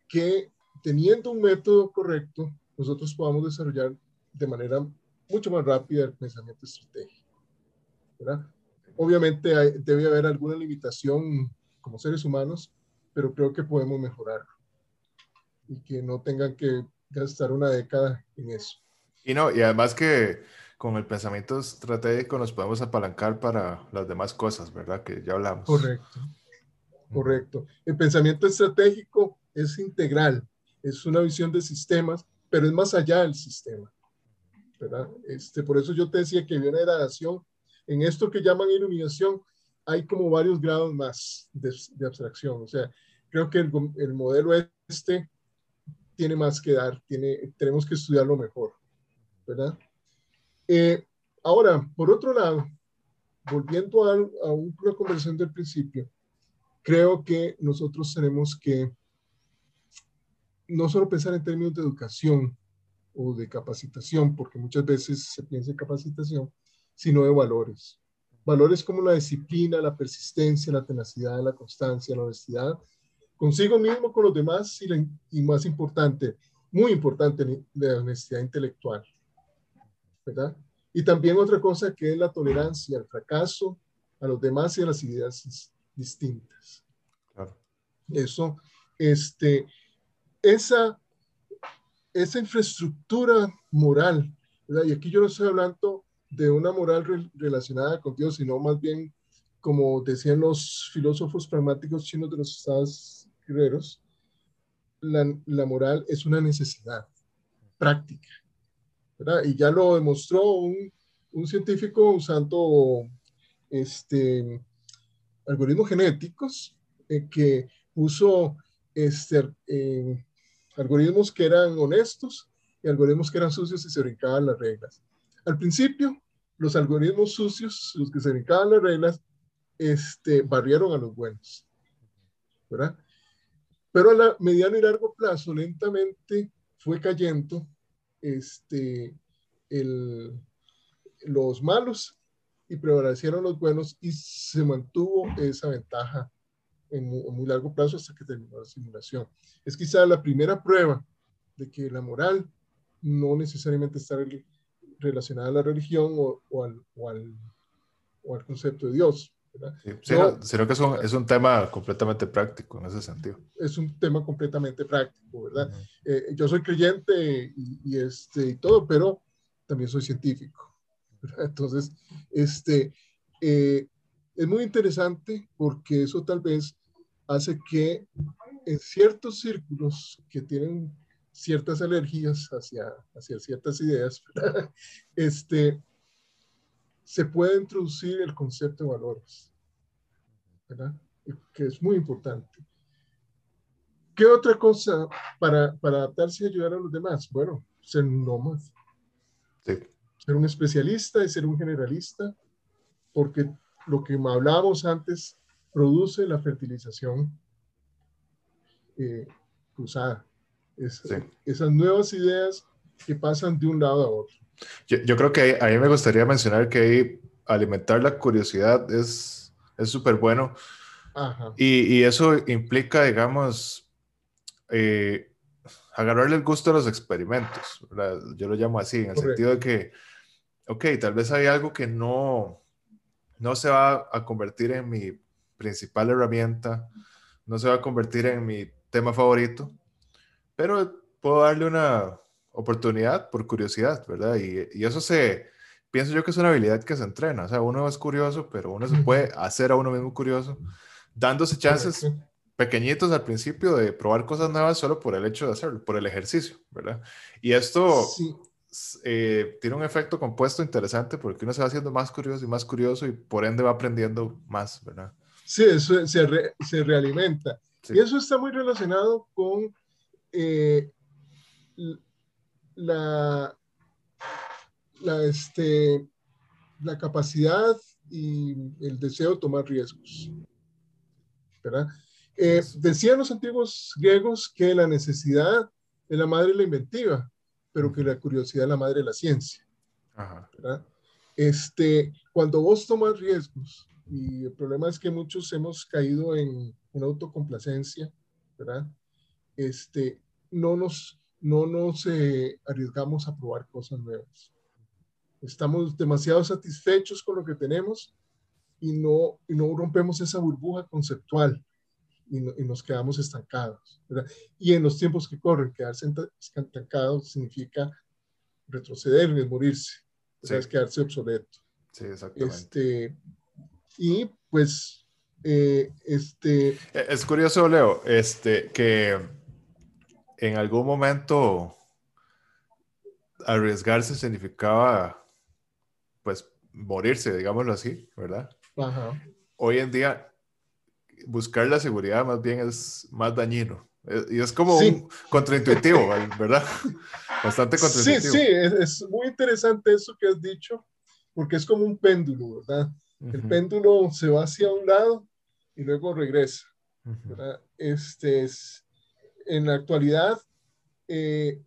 que teniendo un método correcto, nosotros podamos desarrollar de manera mucho más rápida el pensamiento estratégico. ¿verdad? Obviamente debe haber alguna limitación como seres humanos, pero creo que podemos mejorar y que no tengan que gastar una década en eso. Y no, y además que con el pensamiento estratégico nos podemos apalancar para las demás cosas, ¿verdad? Que ya hablamos. Correcto, correcto. El pensamiento estratégico es integral, es una visión de sistemas, pero es más allá del sistema, ¿verdad? Este, por eso yo te decía que había una gradación. En esto que llaman iluminación, hay como varios grados más de, de abstracción. O sea, creo que el, el modelo este tiene más que dar, tiene, tenemos que estudiarlo mejor. ¿verdad? Eh, ahora, por otro lado, volviendo a, a una conversación del principio, creo que nosotros tenemos que no solo pensar en términos de educación o de capacitación, porque muchas veces se piensa en capacitación, sino de valores. Valores como la disciplina, la persistencia, la tenacidad, la constancia, la honestidad, consigo mismo, con los demás y, y más importante, muy importante, la honestidad intelectual. ¿verdad? Y también otra cosa que es la tolerancia al fracaso, a los demás y a las ideas distintas. Claro. Eso, este, esa, esa infraestructura moral, ¿verdad? y aquí yo no estoy hablando de una moral relacionada con Dios, sino más bien, como decían los filósofos pragmáticos chinos de los estados guerreros, la, la moral es una necesidad práctica y ya lo demostró un, un científico usando este, algoritmos genéticos eh, que puso este, eh, algoritmos que eran honestos y algoritmos que eran sucios y se brincaban las reglas. Al principio, los algoritmos sucios, los que se brincaban las reglas, este, barrieron a los buenos. ¿verdad? Pero a la mediano y largo plazo, lentamente fue cayendo este, el, los malos y prevalecieron los buenos y se mantuvo esa ventaja en muy, largo plazo hasta que terminó la simulación. Es quizá la primera prueba de que la moral no necesariamente está relacionada a la religión o, o, al, o, al, o al, concepto de Dios. sino, que es un, es un, tema completamente práctico en ese sentido. Es un tema completamente práctico, ¿verdad? eh, yo soy creyente y, y, este, y todo, pero también soy científico. Entonces, este, eh, es muy interesante porque eso tal vez hace que en ciertos círculos que tienen ciertas alergias hacia, hacia ciertas ideas, <laughs> este, se puede introducir el concepto de valores, ¿verdad? que es muy importante. ¿Qué otra cosa para, para adaptarse y ayudar a los demás? Bueno, ser nómada. Ser un especialista y ser un generalista, porque lo que hablábamos antes produce la fertilización eh, cruzada. Esas nuevas ideas que pasan de un lado a otro. Yo, yo creo que a mí me gustaría mencionar que alimentar la curiosidad es súper bueno. Y, y, eso implica, digamos, eh, agarrarle el gusto a los experimentos. Yo lo llamo así, en el sentido de que, ok, tal vez hay algo que no, no se va a convertir en mi principal herramienta, no se va a convertir en mi tema favorito, pero puedo darle una oportunidad por curiosidad, ¿verdad? Y, y, eso se, pienso yo que es una habilidad que se entrena, o sea, uno es curioso, pero uno se puede hacer a uno mismo curioso, dándose chances pequeñitos al principio de probar cosas nuevas solo por el hecho de hacerlo, por el ejercicio, ¿verdad? Y esto eh, tiene un efecto compuesto interesante porque uno se va haciendo más curioso y más curioso y por ende va aprendiendo más, ¿verdad? Sí, eso se, se realimenta. Y eso está muy relacionado con eh, la, la, este, la capacidad y el deseo de tomar riesgos. ¿verdad? Eh, decían los antiguos griegos que la necesidad es la madre de la inventiva, pero que la curiosidad es la madre de la ciencia. ¿verdad? Este, cuando vos tomas riesgos, y el problema es que muchos hemos caído en una autocomplacencia, ¿verdad? Este, no nos, no nos eh, arriesgamos a probar cosas nuevas. Estamos demasiado satisfechos con lo que tenemos y no, y no rompemos esa burbuja conceptual y, nos quedamos estancados. ¿verdad? Y en los tiempos que corren, quedarse estancados significa retroceder, es morirse, es quedarse obsoleto. Sí, exactamente. Este, y pues, eh, este... E, es curioso, Leo, este, que en algún momento arriesgarse significaba, pues, morirse, digámoslo así, ¿verdad? Ajá. Hoy en día, buscar la seguridad más bien es más dañino. Eh, y es como un contraintuitivo, ¿verdad? <laughs> Bastante contraintuitivo. Sí, sí, es, muy interesante eso que has dicho, porque es como un péndulo, ¿verdad? El péndulo se va hacia un lado y luego regresa. Este es, en la actualidad, eh,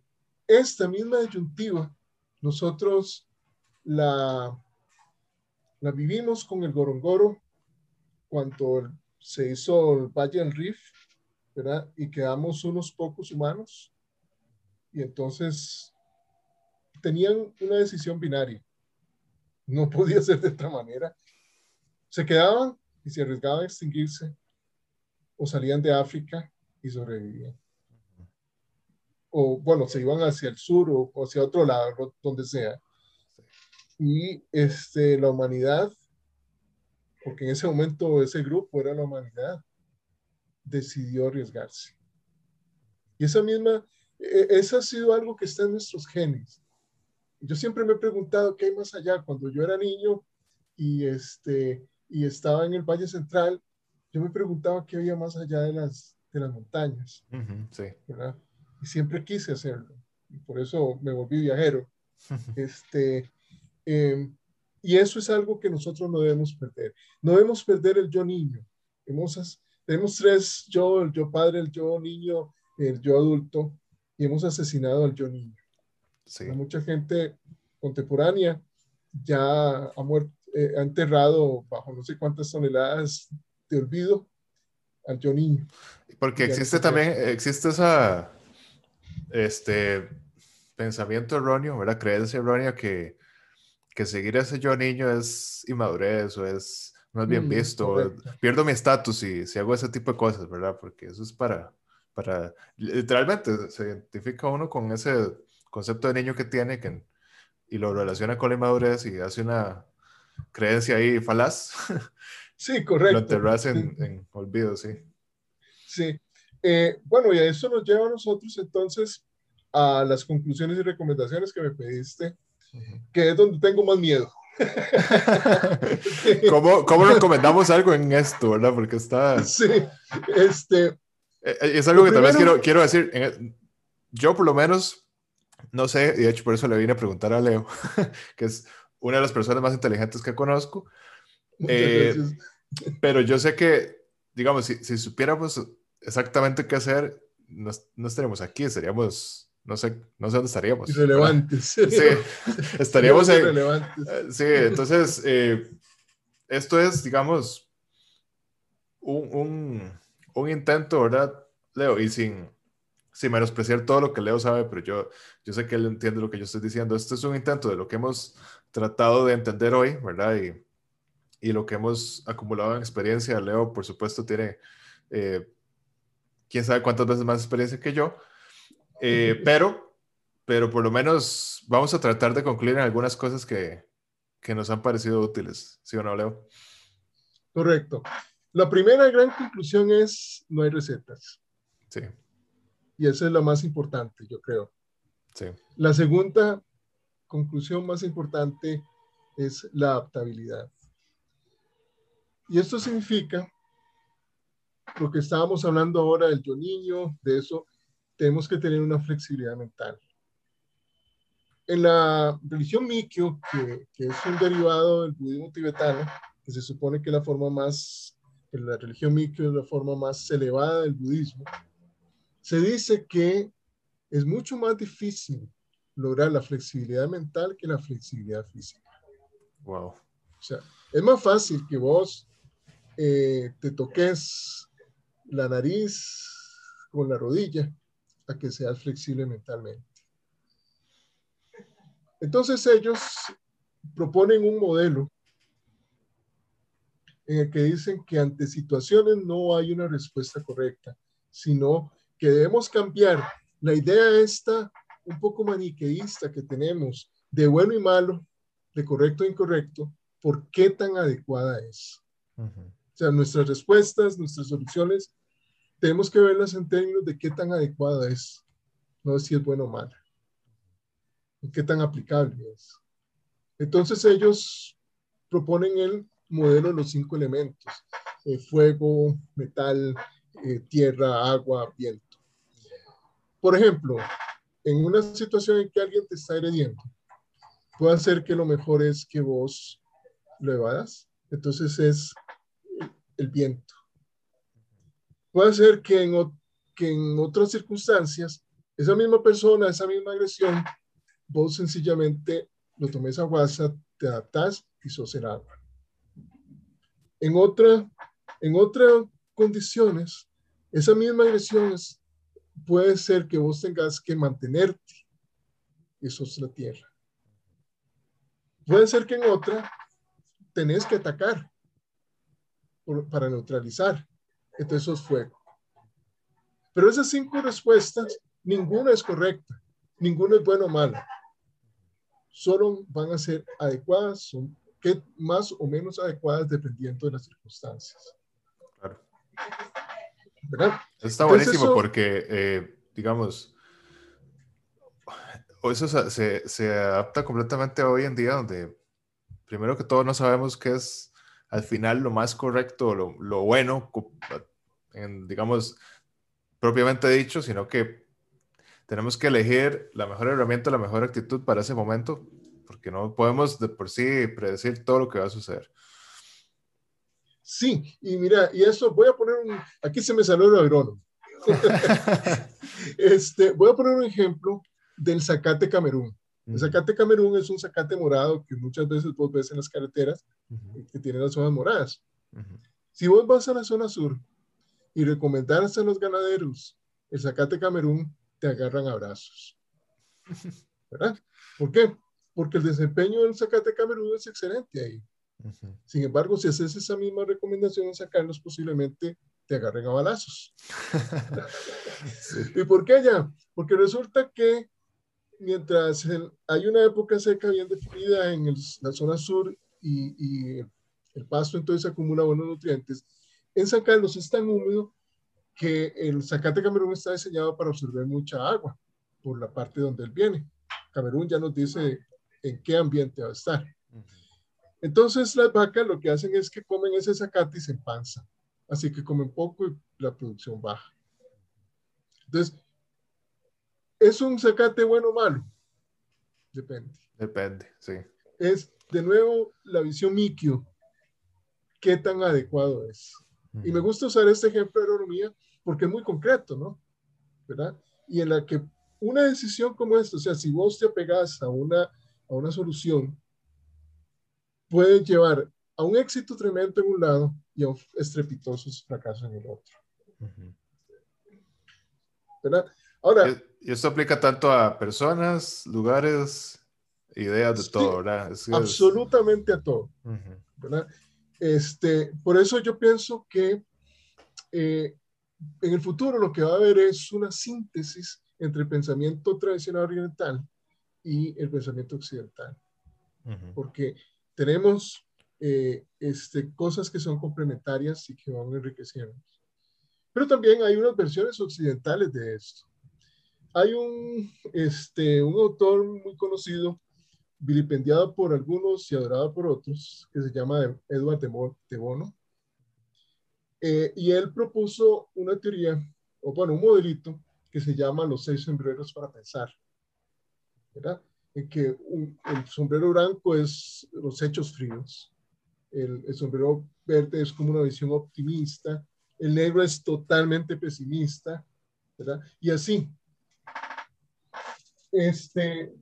esta misma disyuntiva, nosotros la, la vivimos con el Gorongoro cuando se hizo el Valle del Rif, ¿verdad? Y quedamos unos pocos humanos. Y entonces tenían una decisión binaria. No podía ser de otra manera se quedaban y se arriesgaban a extinguirse o salían de África y sobrevivían. O bueno, se iban hacia el sur o, hacia otro lado, donde sea. Y este, la humanidad, porque en ese momento ese grupo era la humanidad, decidió arriesgarse. Y esa misma, e, eso ha sido algo que está en nuestros genes. Yo siempre me he preguntado qué hay más allá. Cuando yo era niño y este, y estaba en el Valle Central, yo me preguntaba qué había más allá de las, de las montañas. sí. Y siempre quise hacerlo. Y por eso me volví viajero. <laughs> este, em, y eso es algo que nosotros no debemos perder. No debemos perder el yo niño. Hemos, tenemos tres yo, el yo padre, el yo niño, el yo adulto, y hemos asesinado al yo niño. Sí. Mucha gente contemporánea ya ha muerto, eh, ha enterrado bajo no sé cuántas toneladas de olvido al yo niño. Porque existe también, existe esa, este, pensamiento erróneo, ¿verdad? Creencia errónea que, que seguir a ese yo niño es inmadurez o es, no es bien mm, visto. Pierdo mi estatus si, si hago ese tipo de cosas, ¿verdad? Porque eso es para, para, literalmente se identifica uno con ese concepto de niño que tiene que, y lo relaciona con la inmadurez y hace una, creencia ahí falaz. <laughs> Sí, correcto. Lo enterras en, olvido, sí. Sí. Eh, bueno, y a eso nos lleva a nosotros entonces a las conclusiones y recomendaciones que me pediste, que es donde tengo más miedo. <laughs> ¿Cómo, ¿Cómo, recomendamos algo en esto, verdad? Porque está... Sí, este... Eh, eh, es algo que también quiero, quiero decir. Yo por lo menos, no sé, y de hecho por eso le vine a preguntar a Leo, <laughs> que es una de las personas más inteligentes que conozco. Eh, pero yo sé que, digamos, si, si supiéramos exactamente qué hacer, no, no estaríamos aquí, estaríamos no sé, no sé dónde estaríamos. Irrelevantes. Sí, <laughs> estaríamos en... Irrelevantes. Eh, sí, entonces, eh, esto es, digamos, un, un, un, intento, ¿verdad, Leo? Y sin, sin menospreciar todo lo que Leo sabe, pero yo, yo sé que él entiende lo que yo estoy diciendo. Este es un intento de lo que hemos tratado de entender hoy, ¿verdad? Y, y lo que hemos acumulado en experiencia. Leo, por supuesto, tiene eh, quién sabe cuántas veces más experiencia que yo, eh, pero, pero por lo menos vamos a tratar de concluir en algunas cosas que, que nos han parecido útiles, ¿sí o no, Leo? Correcto. La primera gran conclusión es no hay recetas. Sí. Y esa es la más importante, yo creo. Sí. La segunda conclusión más importante es la adaptabilidad. Y esto significa lo que estábamos hablando ahora del yo niño, de eso, tenemos que tener una flexibilidad mental. En la religión Mikyo, que, que es un derivado del budismo tibetano, que se supone que la forma más, que la religión Mikyo es la forma más elevada del budismo, se dice que es mucho más difícil lograr la flexibilidad mental que la flexibilidad física. Wow. O sea, es más fácil que vos eh, te toques la nariz con la rodilla a que seas flexible mentalmente. Entonces ellos proponen un modelo en el que dicen que ante situaciones no hay una respuesta correcta, sino que debemos cambiar la idea esta un poco maniqueísta que tenemos de bueno y malo, de correcto e incorrecto, por qué tan adecuada es. O sea, nuestras respuestas, nuestras soluciones, tenemos que verlas en términos de qué tan adecuada es, no si es bueno o mala, qué tan aplicable es. Entonces ellos proponen el modelo de los cinco elementos, eh, fuego, metal, eh, tierra, agua, viento. Por ejemplo, en una situación en que alguien te está agrediendo, puede ser que lo mejor es que vos lo evadas. Entonces es el viento. Puede ser que en, que en otras circunstancias, esa misma persona, esa misma agresión, vos sencillamente lo tomes a WhatsApp, te adaptas y sos el agua. En, otra, en otras condiciones, esa misma agresión puede ser que vos tengas que mantenerte y sos la tierra. Puede ser que en otra tenés que atacar para neutralizar. Entonces eso es fuego. Pero esas cinco respuestas, ninguna es correcta, ninguna es buena o mala. Solo van a ser adecuadas, son que más o menos adecuadas dependiendo de las circunstancias. Claro. ¿Verdad? Está buenísimo porque, eh, digamos, eso se, se adapta completamente hoy en día donde primero que todo no sabemos qué es al final lo más correcto, lo, lo bueno, en, digamos, propiamente dicho, sino que tenemos que elegir la mejor herramienta, la mejor actitud para ese momento, porque no podemos de por sí predecir todo lo que va a suceder. Sí, y mira, y eso voy a poner un, aquí se me salió el agrónomo. <laughs> <laughs> este, voy a poner un ejemplo del zacate Camerún. El zacate Camerún es un zacate morado que muchas veces vos ves en las carreteras que tiene las hojas moradas. Si vos vas a la zona sur y recomendaras a los ganaderos el zacate Camerún, te agarran abrazos. <laughs> ¿Verdad? ¿Por qué? Porque el desempeño del zacate Camerún es excelente ahí. Sin embargo, si haces esa misma recomendación en sacarlos, posiblemente te agarren a balazos. <laughs> ¿Y por qué allá? Porque resulta que mientras hay una época seca bien definida en la zona sur y, el pasto entonces acumula buenos nutrientes, en San Carlos es tan húmedo que el zacate Camerún está diseñado para absorber mucha agua por la parte donde él viene. Camerún ya nos dice en qué ambiente va a estar. Entonces las vacas lo que hacen es que comen ese zacate y se empanzan. Así que comen poco y la producción baja. Entonces, ¿Es un zacate bueno o malo? Depende. Depende, sí. Es, de nuevo, la visión Mikio. ¿Qué tan adecuado es? Y me gusta usar este ejemplo de agronomía porque es muy concreto, ¿no? ¿Verdad? Y en la que una decisión como esta, o sea, si vos te apegas a una, a una solución, puede llevar a un éxito tremendo en un lado y a un estrepitoso fracaso en el otro. ¿Verdad? Ahora. Y esto aplica tanto a personas, lugares, ideas de todo, ¿verdad? absolutamente a todo. ¿verdad? Este, por eso yo pienso que eh, en el futuro lo que va a haber es una síntesis entre el pensamiento tradicional oriental y el pensamiento occidental. Porque tenemos eh, este, cosas que son complementarias y que van enriqueciendo. Pero también hay unas versiones occidentales de esto. Hay un, este, un autor muy conocido, vilipendiado por algunos y adorado por otros, que se llama Edward de Bono. Eh, y él propuso una teoría, o bueno, un modelito que se llama los seis sombreros para pensar. ¿verdad? En que el sombrero blanco es los hechos fríos, el, el, sombrero verde es como una visión optimista, el negro es totalmente pesimista, ¿verdad? Y así, este,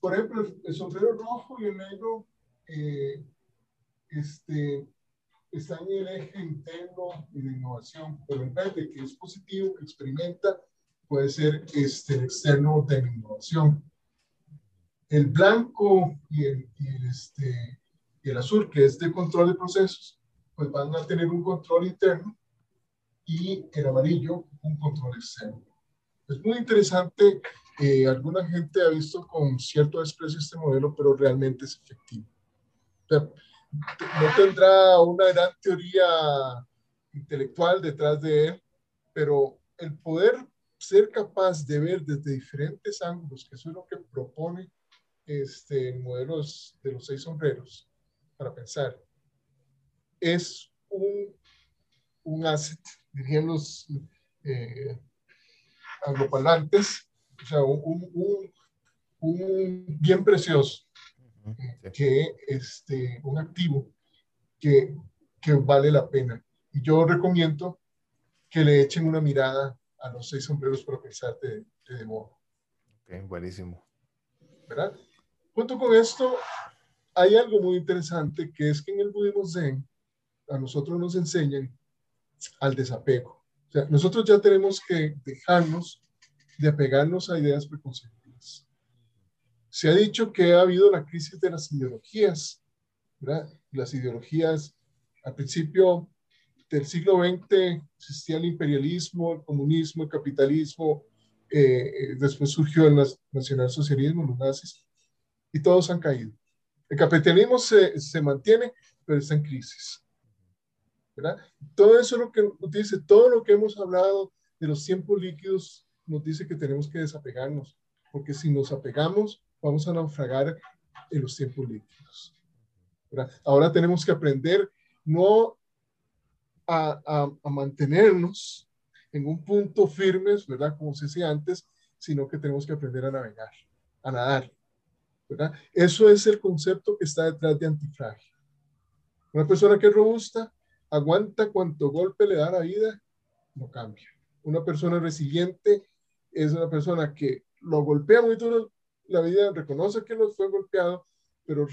por ejemplo, el sombrero rojo y el negro eh, este, están en el eje interno y de innovación, pero el verde, que es positivo, que experimenta, puede ser este, el externo de innovación. El blanco y el, este, y el azul, que es de control de procesos, pues van a tener un control interno y el amarillo un control externo. Es muy interesante eh, alguna gente ha visto con cierto desprecio este modelo, pero realmente es efectivo. no tendrá una gran teoría intelectual detrás de él, pero el poder ser capaz de ver desde diferentes ángulos, que eso es lo que propone este, modelos de los seis sombreros para pensar, es un, un asset, dirían los eh, angloparlantes, o sea, un, un, un bien precioso, que este, un activo que, que vale la pena. Y yo recomiendo que le echen una mirada a los seis sombreros para pensar de, de modo. Ok, buenísimo. ¿Verdad? Junto con esto, hay algo muy interesante que es que en el budismo zen a nosotros nos enseñan al desapego. O sea, nosotros ya tenemos que dejarnos de apegarnos a ideas preconcebidas. Se ha dicho que ha habido la crisis de las ideologías, ¿verdad? Las ideologías, al principio del siglo XX existía el imperialismo, el comunismo, el capitalismo, eh, después surgió el nacionalsocialismo, los nazis, y todos han caído. El capitalismo se, se mantiene, pero está en crisis. ¿verdad? Todo eso es lo que dice, todo lo que hemos hablado de los tiempos líquidos nos dice que tenemos que desapegarnos, porque si nos apegamos, vamos a naufragar en los tiempos líquidos. Ahora tenemos que aprender no a, a, mantenernos en un punto firmes, ¿verdad? Como se decía antes, sino que tenemos que aprender a navegar, a nadar, ¿verdad? Eso es el concepto que está detrás de antifrágil. Una persona que es robusta aguanta cuanto golpe le da la vida, no cambia. Una persona resiliente es una persona que lo golpea muy duro la vida, reconoce que lo fue golpeado, pero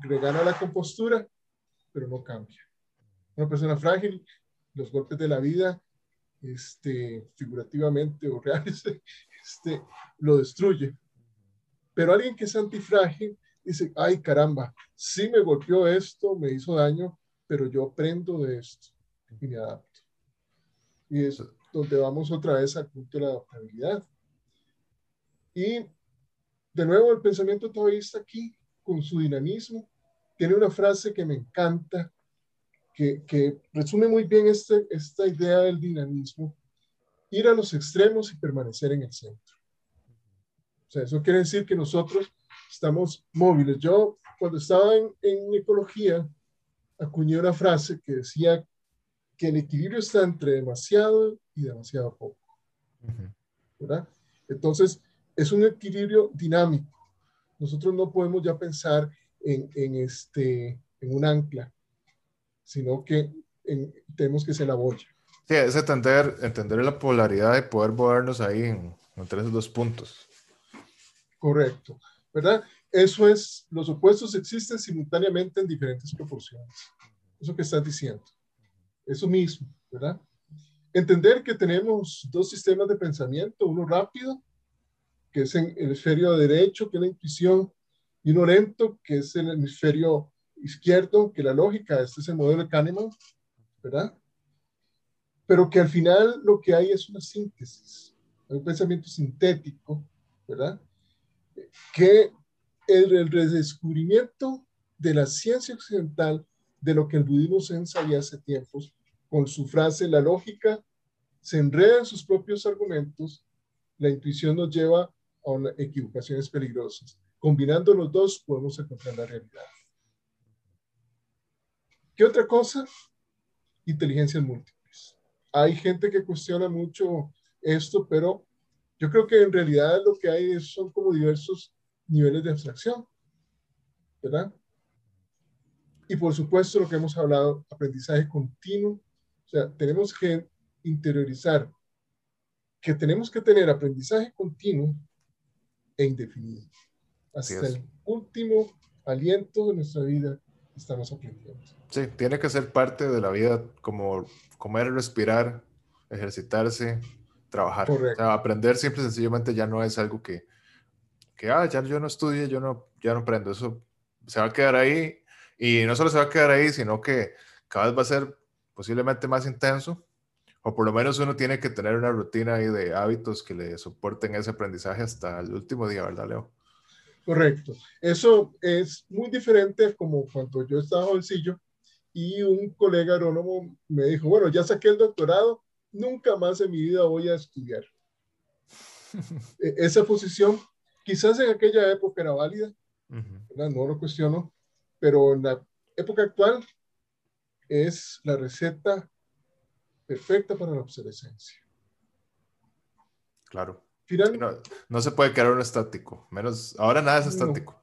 regana la compostura, pero no cambia. Una persona frágil, los golpes de la vida, este, figurativamente o reales, <laughs> este, lo destruye. Pero alguien que es antifrágil dice, ay caramba, sí me golpeó esto, me hizo daño, pero yo aprendo de esto y me adapto. Y eso, donde vamos otra vez al punto de la adaptabilidad. Y de nuevo el pensamiento taoísta aquí, con su dinamismo, tiene una frase que me encanta, que, que resume muy bien este, esta idea del dinamismo, ir a los extremos y permanecer en el centro. O sea, eso quiere decir que nosotros estamos móviles. Yo, cuando estaba en, en ecología, acuñé una frase que decía que el equilibrio está entre demasiado y demasiado poco. ¿verdad? Entonces, es un equilibrio dinámico. Nosotros no podemos ya pensar en, en este, en un ancla, sino que tenemos que ser la boya. Sí, es entender, entender la polaridad y poder movernos ahí en, entre esos dos puntos. Correcto, ¿verdad? Eso es, los opuestos existen simultáneamente en diferentes proporciones. Eso que estás diciendo. Eso mismo, ¿verdad? Entender que tenemos dos sistemas de pensamiento, uno rápido, que es el hemisferio derecho, que es la intuición, y uno lento, que es el hemisferio izquierdo, que la lógica, este es el modelo de Kahneman, ¿verdad? Pero que al final lo que hay es una síntesis, un pensamiento sintético, ¿verdad? Que el, el redescubrimiento de la ciencia occidental, de lo que el budismo se ensayó hace tiempos, con su frase, la lógica se enreda en sus propios argumentos, la intuición nos lleva a equivocaciones peligrosas. Combinando los dos podemos encontrar la realidad. ¿Qué otra cosa? Inteligencias múltiples. Hay gente que cuestiona mucho esto, pero yo creo que en realidad lo que hay son como diversos niveles de abstracción, ¿verdad? Y por supuesto lo que hemos hablado, aprendizaje continuo. O sea, tenemos que interiorizar que tenemos que tener aprendizaje continuo e indefinido. Hasta el último aliento de nuestra vida estamos aprendiendo. Sí, tiene que ser parte de la vida como comer, respirar, ejercitarse, trabajar. O sea, aprender simple sencillamente ya no es algo que, que ah, ya yo no estudio, yo no, ya no aprendo. Eso se va a quedar ahí y no solo se va a quedar ahí, sino que cada vez va a ser posiblemente más intenso o por lo menos uno tiene que tener una rutina ahí de hábitos que le soporten ese aprendizaje hasta el último día, ¿verdad, Leo? Correcto. Eso es muy diferente como cuando yo estaba jovencillo y un colega agrónomo me dijo, bueno, ya saqué el doctorado, nunca más en mi vida voy a estudiar. <laughs> E, esa posición quizás en aquella época era válida, no lo cuestiono, pero en la época actual es la receta perfecta para la obsolescencia. Claro. no, se puede quedar un estático, menos, ahora nada es estático.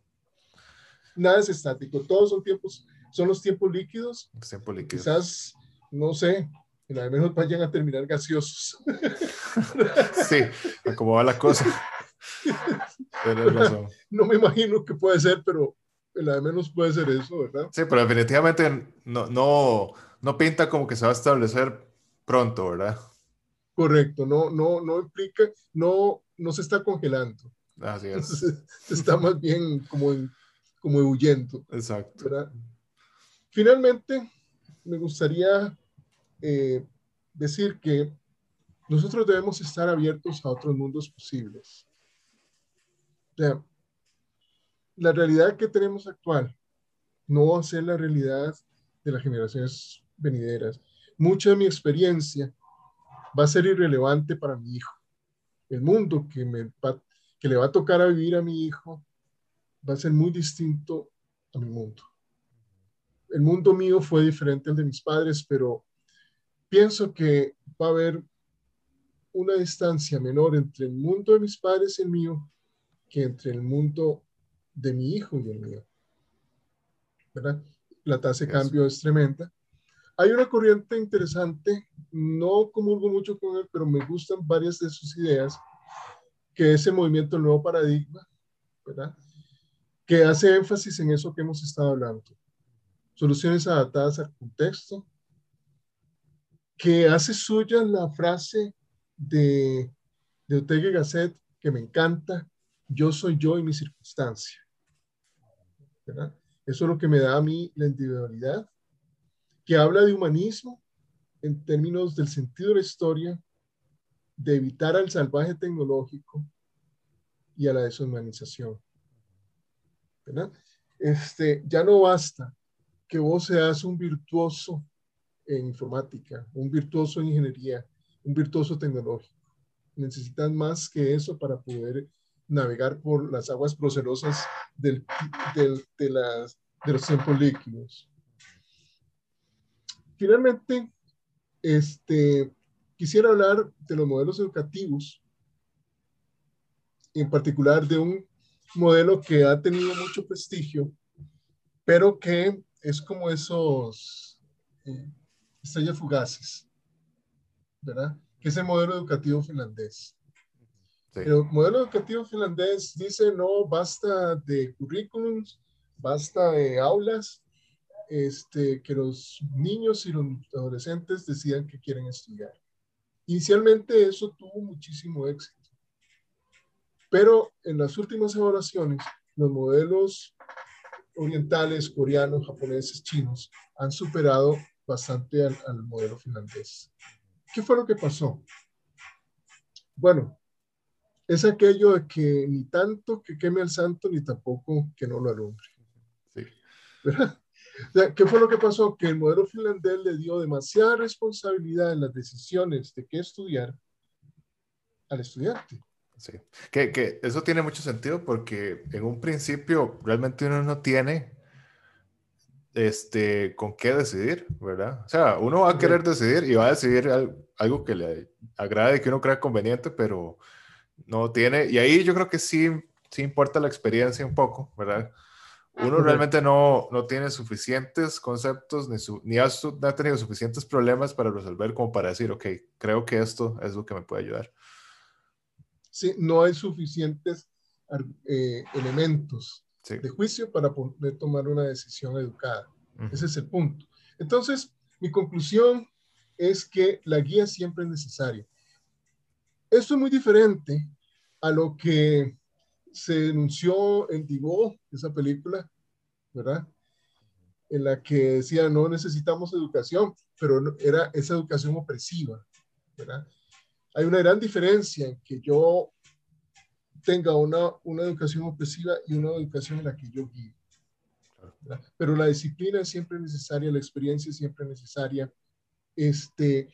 nada es estático, todos son tiempos, son los tiempos líquidos. Tiempo líquido. Quizás, no sé, en al menos vayan a terminar gaseosos. <laughs> sí, como va la cosa. <laughs> No me imagino que puede ser, pero la menos puede ser eso, ¿verdad? Sí, pero definitivamente no, no, no pinta como que se va a establecer pronto, ¿verdad? Correcto, no, no, no implica, no, no se está congelando. Así es. <laughs> está más bien como, como huyendo. Exacto. ¿verdad? Finalmente, me gustaría eh, decir que nosotros debemos estar abiertos a otros mundos posibles. O sea, la realidad que tenemos actual no va a ser la realidad de las generaciones venideras mucha de mi experiencia va a ser irrelevante para mi hijo. El mundo que, me que le va a tocar a vivir a mi hijo va a ser muy distinto a mi mundo. El mundo mío fue diferente al de mis padres, pero pienso que va a haber una distancia menor entre el mundo de mis padres y el mío que entre el mundo de mi hijo y el mío. ¿Verdad? La tasa de cambio es tremenda hay una corriente interesante, no comulgo mucho con él, pero me gustan varias de sus ideas, que es el movimiento el Nuevo Paradigma, ¿verdad? Que hace énfasis en eso que hemos estado hablando. Soluciones adaptadas al contexto, que hace suya la frase de, de Ortega y Gasset, que me encanta, yo soy yo y mi circunstancia. Eso es lo que me da a mí la individualidad que habla de humanismo en términos del sentido de la historia, de evitar al salvaje tecnológico y a la deshumanización. Este, ya no basta que vos seas un virtuoso en informática, un virtuoso en ingeniería, un virtuoso tecnológico. Necesitan más que eso para poder navegar por las aguas procerosas del, de, las, de los tiempos líquidos. Finalmente, este, quisiera hablar de los modelos educativos, en particular de un modelo que ha tenido mucho prestigio, pero que es como esos eh, estrellas fugaces, ¿verdad? Que es el modelo educativo finlandés. El modelo educativo finlandés dice no basta de currículums, basta de aulas, este, que los niños y los adolescentes decidan que quieren estudiar. Inicialmente eso tuvo muchísimo éxito, pero en las últimas evaluaciones, los modelos orientales, coreanos, japoneses, chinos han superado bastante al, al modelo finlandés. ¿Qué fue lo que pasó? Bueno, es aquello de que ni tanto que queme al santo, ni tampoco que no lo alumbre. Sí. ¿Qué fue lo que pasó? Que el modelo finlandés le dio demasiada responsabilidad en las decisiones de qué estudiar al estudiante. Sí, que, que, eso tiene mucho sentido porque en un principio realmente uno no tiene este, con qué decidir, ¿verdad? O sea, uno va a querer decidir y va a decidir algo que le agrade, que uno crea conveniente, pero no tiene, y ahí yo creo que sí, sí importa la experiencia un poco, ¿verdad? Uno realmente no, no tiene suficientes conceptos ni, su, ni ha, ha, tenido suficientes problemas para resolver como para decir, ok, creo que esto es lo que me puede ayudar. Sí, no hay suficientes eh, elementos de juicio para poder tomar una decisión educada. Ese es el punto. Entonces, mi conclusión es que la guía siempre es necesaria. Esto es muy diferente a lo que se denunció en Divo, esa película, ¿verdad? En la que decía, no necesitamos educación, pero era esa educación opresiva, ¿verdad? Hay una gran diferencia en que yo tenga una, una educación opresiva y una educación en la que yo guío. Pero la disciplina es siempre necesaria, la experiencia es siempre necesaria. Este,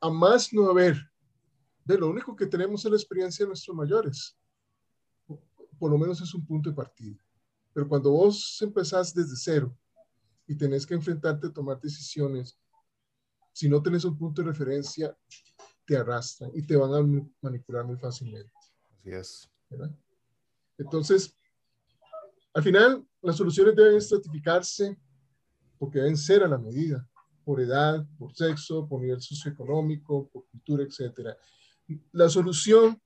a más no haber de lo único que tenemos es la experiencia de nuestros mayores. Por lo menos es un punto de partida. Pero cuando vos empezás desde cero y tenés que enfrentarte a tomar decisiones, si no tenés un punto de referencia, te arrastran y te van a manipular muy fácilmente. Así es. Entonces, al final, las soluciones deben estratificarse porque deben ser a la medida, por edad, por sexo, por nivel socioeconómico, por cultura, etcétera la solución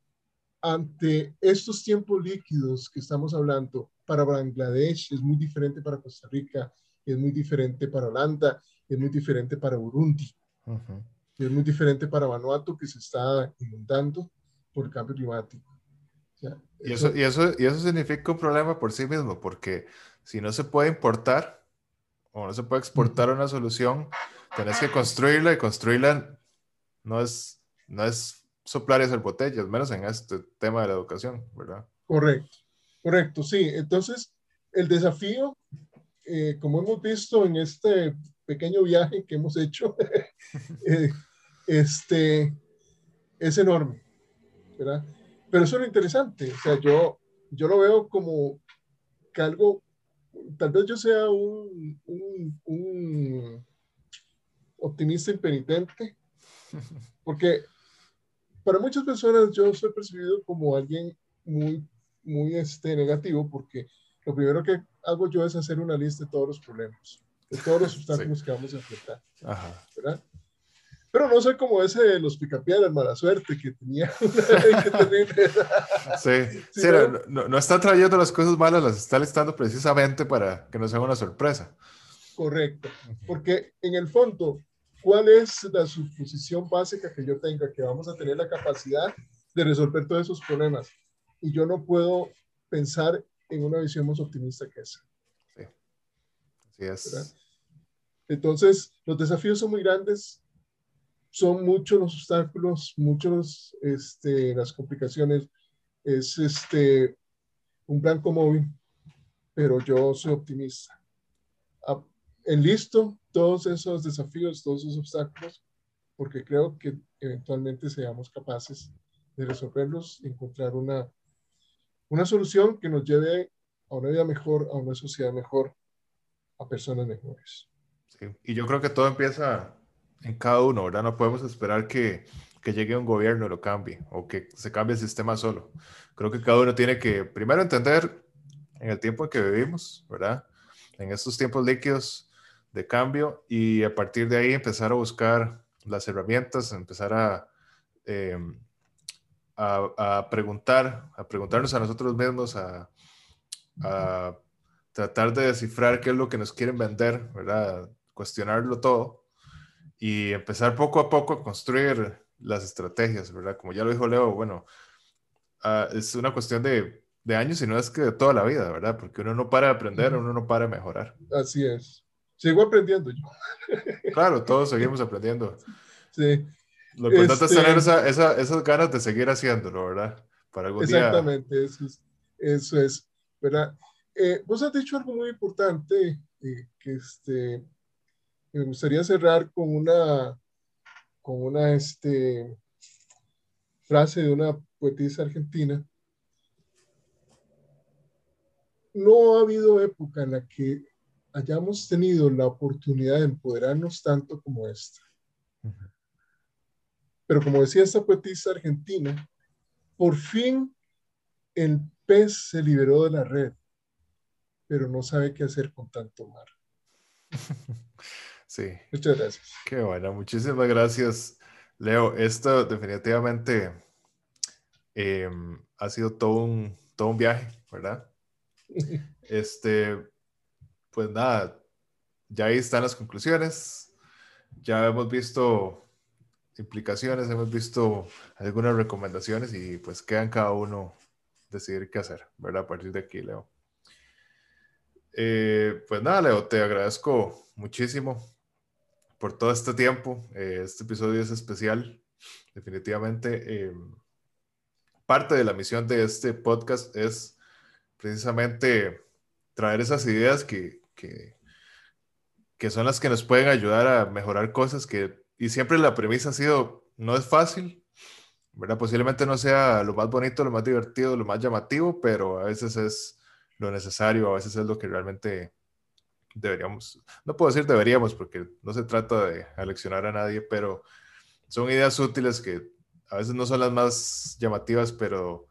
ante estos tiempos líquidos que estamos hablando para Bangladesh es muy diferente para Costa Rica, es muy diferente para Holanda, es muy diferente para Burundi, es muy diferente para Vanuatu que se está inundando por el cambio climático. y, eso, y, eso, y eso significa un problema por sí mismo, porque si no se puede importar o no se puede exportar una solución, tenés que construirla y construirla no es, no es soplar y hacer botellas, menos en este tema de la educación, ¿verdad? Correcto, correcto, sí. Entonces, el desafío, eh, como hemos visto en este pequeño viaje que hemos hecho, <laughs> eh, este, es enorme, ¿verdad? Pero eso es lo interesante, o sea, yo, yo lo veo como que algo, tal vez yo sea un, un, un optimista impenitente, porque para muchas personas yo soy percibido como alguien muy, muy este, negativo porque lo primero que hago yo es hacer una lista de todos los problemas, de todos los <laughs> obstáculos que vamos a enfrentar. Ajá. ¿verdad? Pero no soy como ese de los picapiedras, mala suerte que tenía. <laughs> <laughs> sí, sí, no, no, está trayendo las cosas malas, las está listando precisamente para que no sea una sorpresa. Correcto, porque en el fondo ¿Cuál es la suposición básica que yo tenga? Que vamos a tener la capacidad de resolver todos esos problemas. Y yo no puedo pensar en una visión más optimista que esa. Sí. Así es. Entonces, los desafíos son muy grandes, son muchos los obstáculos, muchos este, las complicaciones. Es este, un blanco móvil, pero yo soy optimista. En listo, todos esos desafíos, todos esos obstáculos, porque creo que eventualmente seamos capaces de resolverlos, encontrar una, una solución que nos lleve a una vida mejor, a una sociedad mejor, a personas mejores. Sí. Y yo creo que todo empieza en cada uno, ¿verdad? No podemos esperar que, que llegue un gobierno y lo cambie o que se cambie el sistema solo. Creo que cada uno tiene que primero entender en el tiempo en que vivimos, ¿verdad? En estos tiempos líquidos, de cambio y a partir de ahí empezar a buscar las herramientas, empezar a, em, a, preguntar, a preguntarnos a nosotros mismos, a, a, tratar de descifrar qué es lo que nos quieren vender, ¿verdad? Cuestionarlo todo y empezar poco a poco a construir las estrategias, ¿verdad? Como ya lo dijo Leo, bueno, ah, es una cuestión de, de, años y no es que de toda la vida, ¿verdad? Porque uno no para de aprender, uno no para de mejorar. Así es. Sigo aprendiendo yo. Claro, todos <laughs> seguimos aprendiendo. Sí. Lo importante es tener este esa, esa, esas ganas de seguir haciéndolo, ¿verdad? Para algún Exactamente, eso, es, eso es, ¿verdad? Eh, vos has dicho algo muy importante eh, que este, me gustaría cerrar con una, con una este, frase de una poetisa argentina. No ha habido época en la que hayamos tenido la oportunidad de empoderarnos tanto como esta. Pero como decía esta poetisa argentina, por fin el pez se liberó de la red, pero no sabe qué hacer con tanto mar. <laughs> Sí. Muchas gracias. Qué bueno, muchísimas gracias, Leo. Esto definitivamente em, ha sido todo un, todo un viaje, ¿verdad? <laughs> Este, pues nada, ya ahí están las conclusiones. Ya hemos visto implicaciones, hemos visto algunas recomendaciones y pues quedan cada uno decidir qué hacer, ¿verdad? A partir de aquí, Leo. Eh, pues nada, Leo, te agradezco muchísimo por todo este tiempo. Eh, este episodio es especial, definitivamente. Eh, parte de la misión de este podcast es precisamente traer esas ideas que, que, que son las que nos pueden ayudar a mejorar cosas que y siempre la premisa ha sido, no es fácil, ¿verdad? Posiblemente no sea lo más bonito, lo más divertido, lo más llamativo, pero a veces es lo necesario, a veces es lo que realmente deberíamos, no puedo decir deberíamos porque no se trata de aleccionar a nadie, pero son ideas útiles que a veces no son las más llamativas, pero,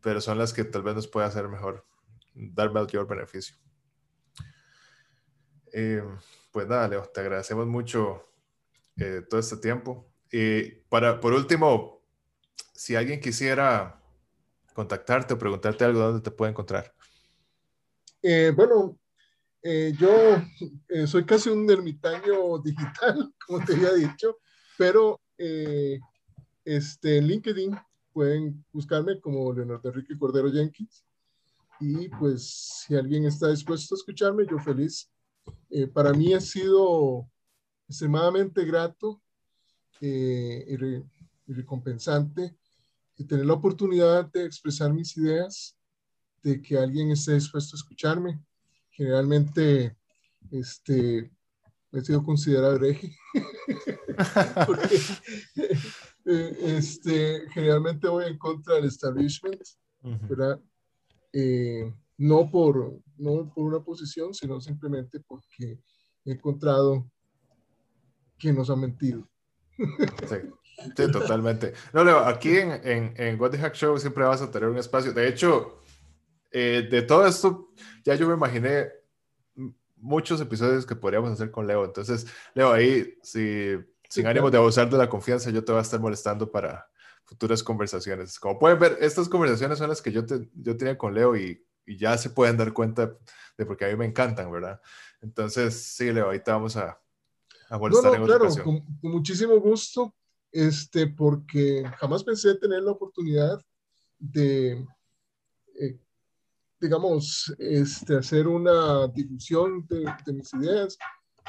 pero son las que tal vez nos puede hacer mejor, dar mayor beneficio. Eh, pues nada, Leo, te agradecemos mucho eh, todo este tiempo. Y para, por último, si alguien quisiera contactarte o preguntarte algo, ¿dónde te puede encontrar? Eh, bueno, eh, yo soy casi un ermitaño digital, <laughs> como te había dicho, pero este, en LinkedIn pueden buscarme como Leonardo Enrique Cordero Jenkins. Y pues si alguien está dispuesto a escucharme, yo feliz. para mí ha sido extremadamente grato eh, y, recompensante de tener la oportunidad de expresar mis ideas, de que alguien esté dispuesto a escucharme. Generalmente, este, he sido considerado hereje, <laughs> porque eh, este, generalmente voy en contra del establishment, ¿verdad? Eh, no, por, no por una posición, sino simplemente porque he encontrado que nos ha mentido. Sí, totalmente. No, Leo, aquí en, en, en What the Hack Show siempre vas a tener un espacio. De hecho, eh, de todo esto, ya yo me imaginé muchos episodios que podríamos hacer con Leo. Entonces, Leo, ahí, si, sin ánimo de abusar de la confianza, yo te voy a estar molestando para futuras conversaciones. Como pueden ver, estas conversaciones son las que yo, te, yo tenía con Leo y, y, ya se pueden dar cuenta de porque a mí me encantan, ¿verdad? Entonces, sí, Leo, te vamos a, no, no, claro, con, muchísimo gusto, este, porque jamás pensé tener la oportunidad de, eh, digamos, este, hacer una difusión de, mis ideas.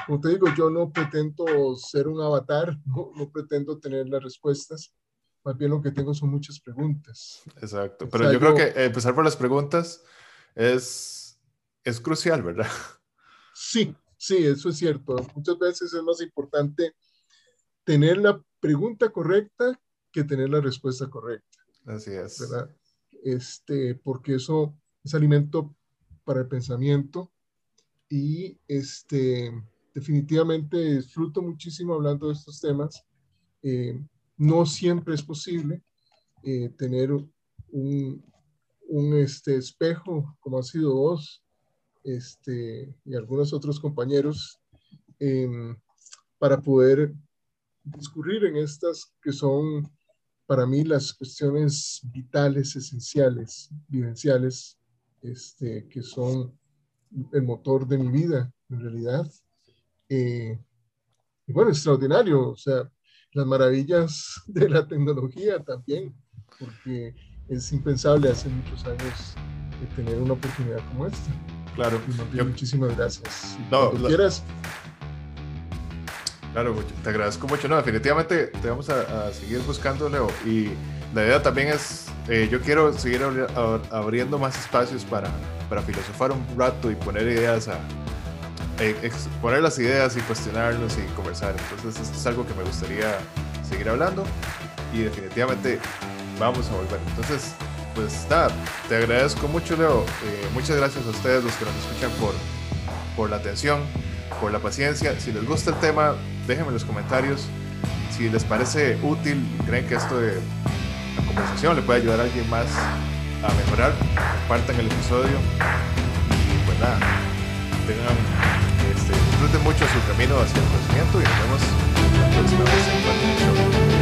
Como te digo, yo no pretendo ser un avatar, <laughs> no, no, pretendo tener las respuestas, más bien lo que tengo son muchas preguntas. Exacto, pero yo creo que empezar por las preguntas es, es crucial, ¿verdad? Sí, Sí, eso es cierto. Muchas veces es más importante tener la pregunta correcta que tener la respuesta correcta. Así es. ¿verdad? Este, porque eso es alimento para el pensamiento y este, definitivamente disfruto muchísimo hablando de estos temas. Eh, no siempre es posible eh, tener un, un este, espejo como ha sido vos este, y algunos otros compañeros em, para poder discurrir en estas que son para mí las cuestiones vitales, esenciales, vivenciales, este, que son el motor de mi vida, en realidad. Eh, y bueno, extraordinario, o sea, las maravillas <laughs> de la tecnología también, porque es impensable hace muchos años tener una oportunidad como esta. Claro. muchísimas gracias. no, quieras. Claro, te agradezco mucho. No, definitivamente te vamos a, seguir buscando, Leo. Y la idea también es, eh, yo quiero seguir abriendo más espacios para, para filosofar un rato y poner ideas a, eh, exponer las ideas y cuestionarnos y conversar. Entonces, esto es algo que me gustaría seguir hablando y definitivamente vamos a volver. Entonces, pues nada, te agradezco mucho, Leo. Eh, muchas gracias a ustedes, los que nos escuchan, por, por la atención, por la paciencia. Si les gusta el tema, déjenme en los comentarios. Si les parece útil creen que esto de la conversación le puede ayudar a alguien más a mejorar, compartan el episodio. Y pues nada, tengan, mucho su camino hacia el conocimiento y nos vemos la próxima vez en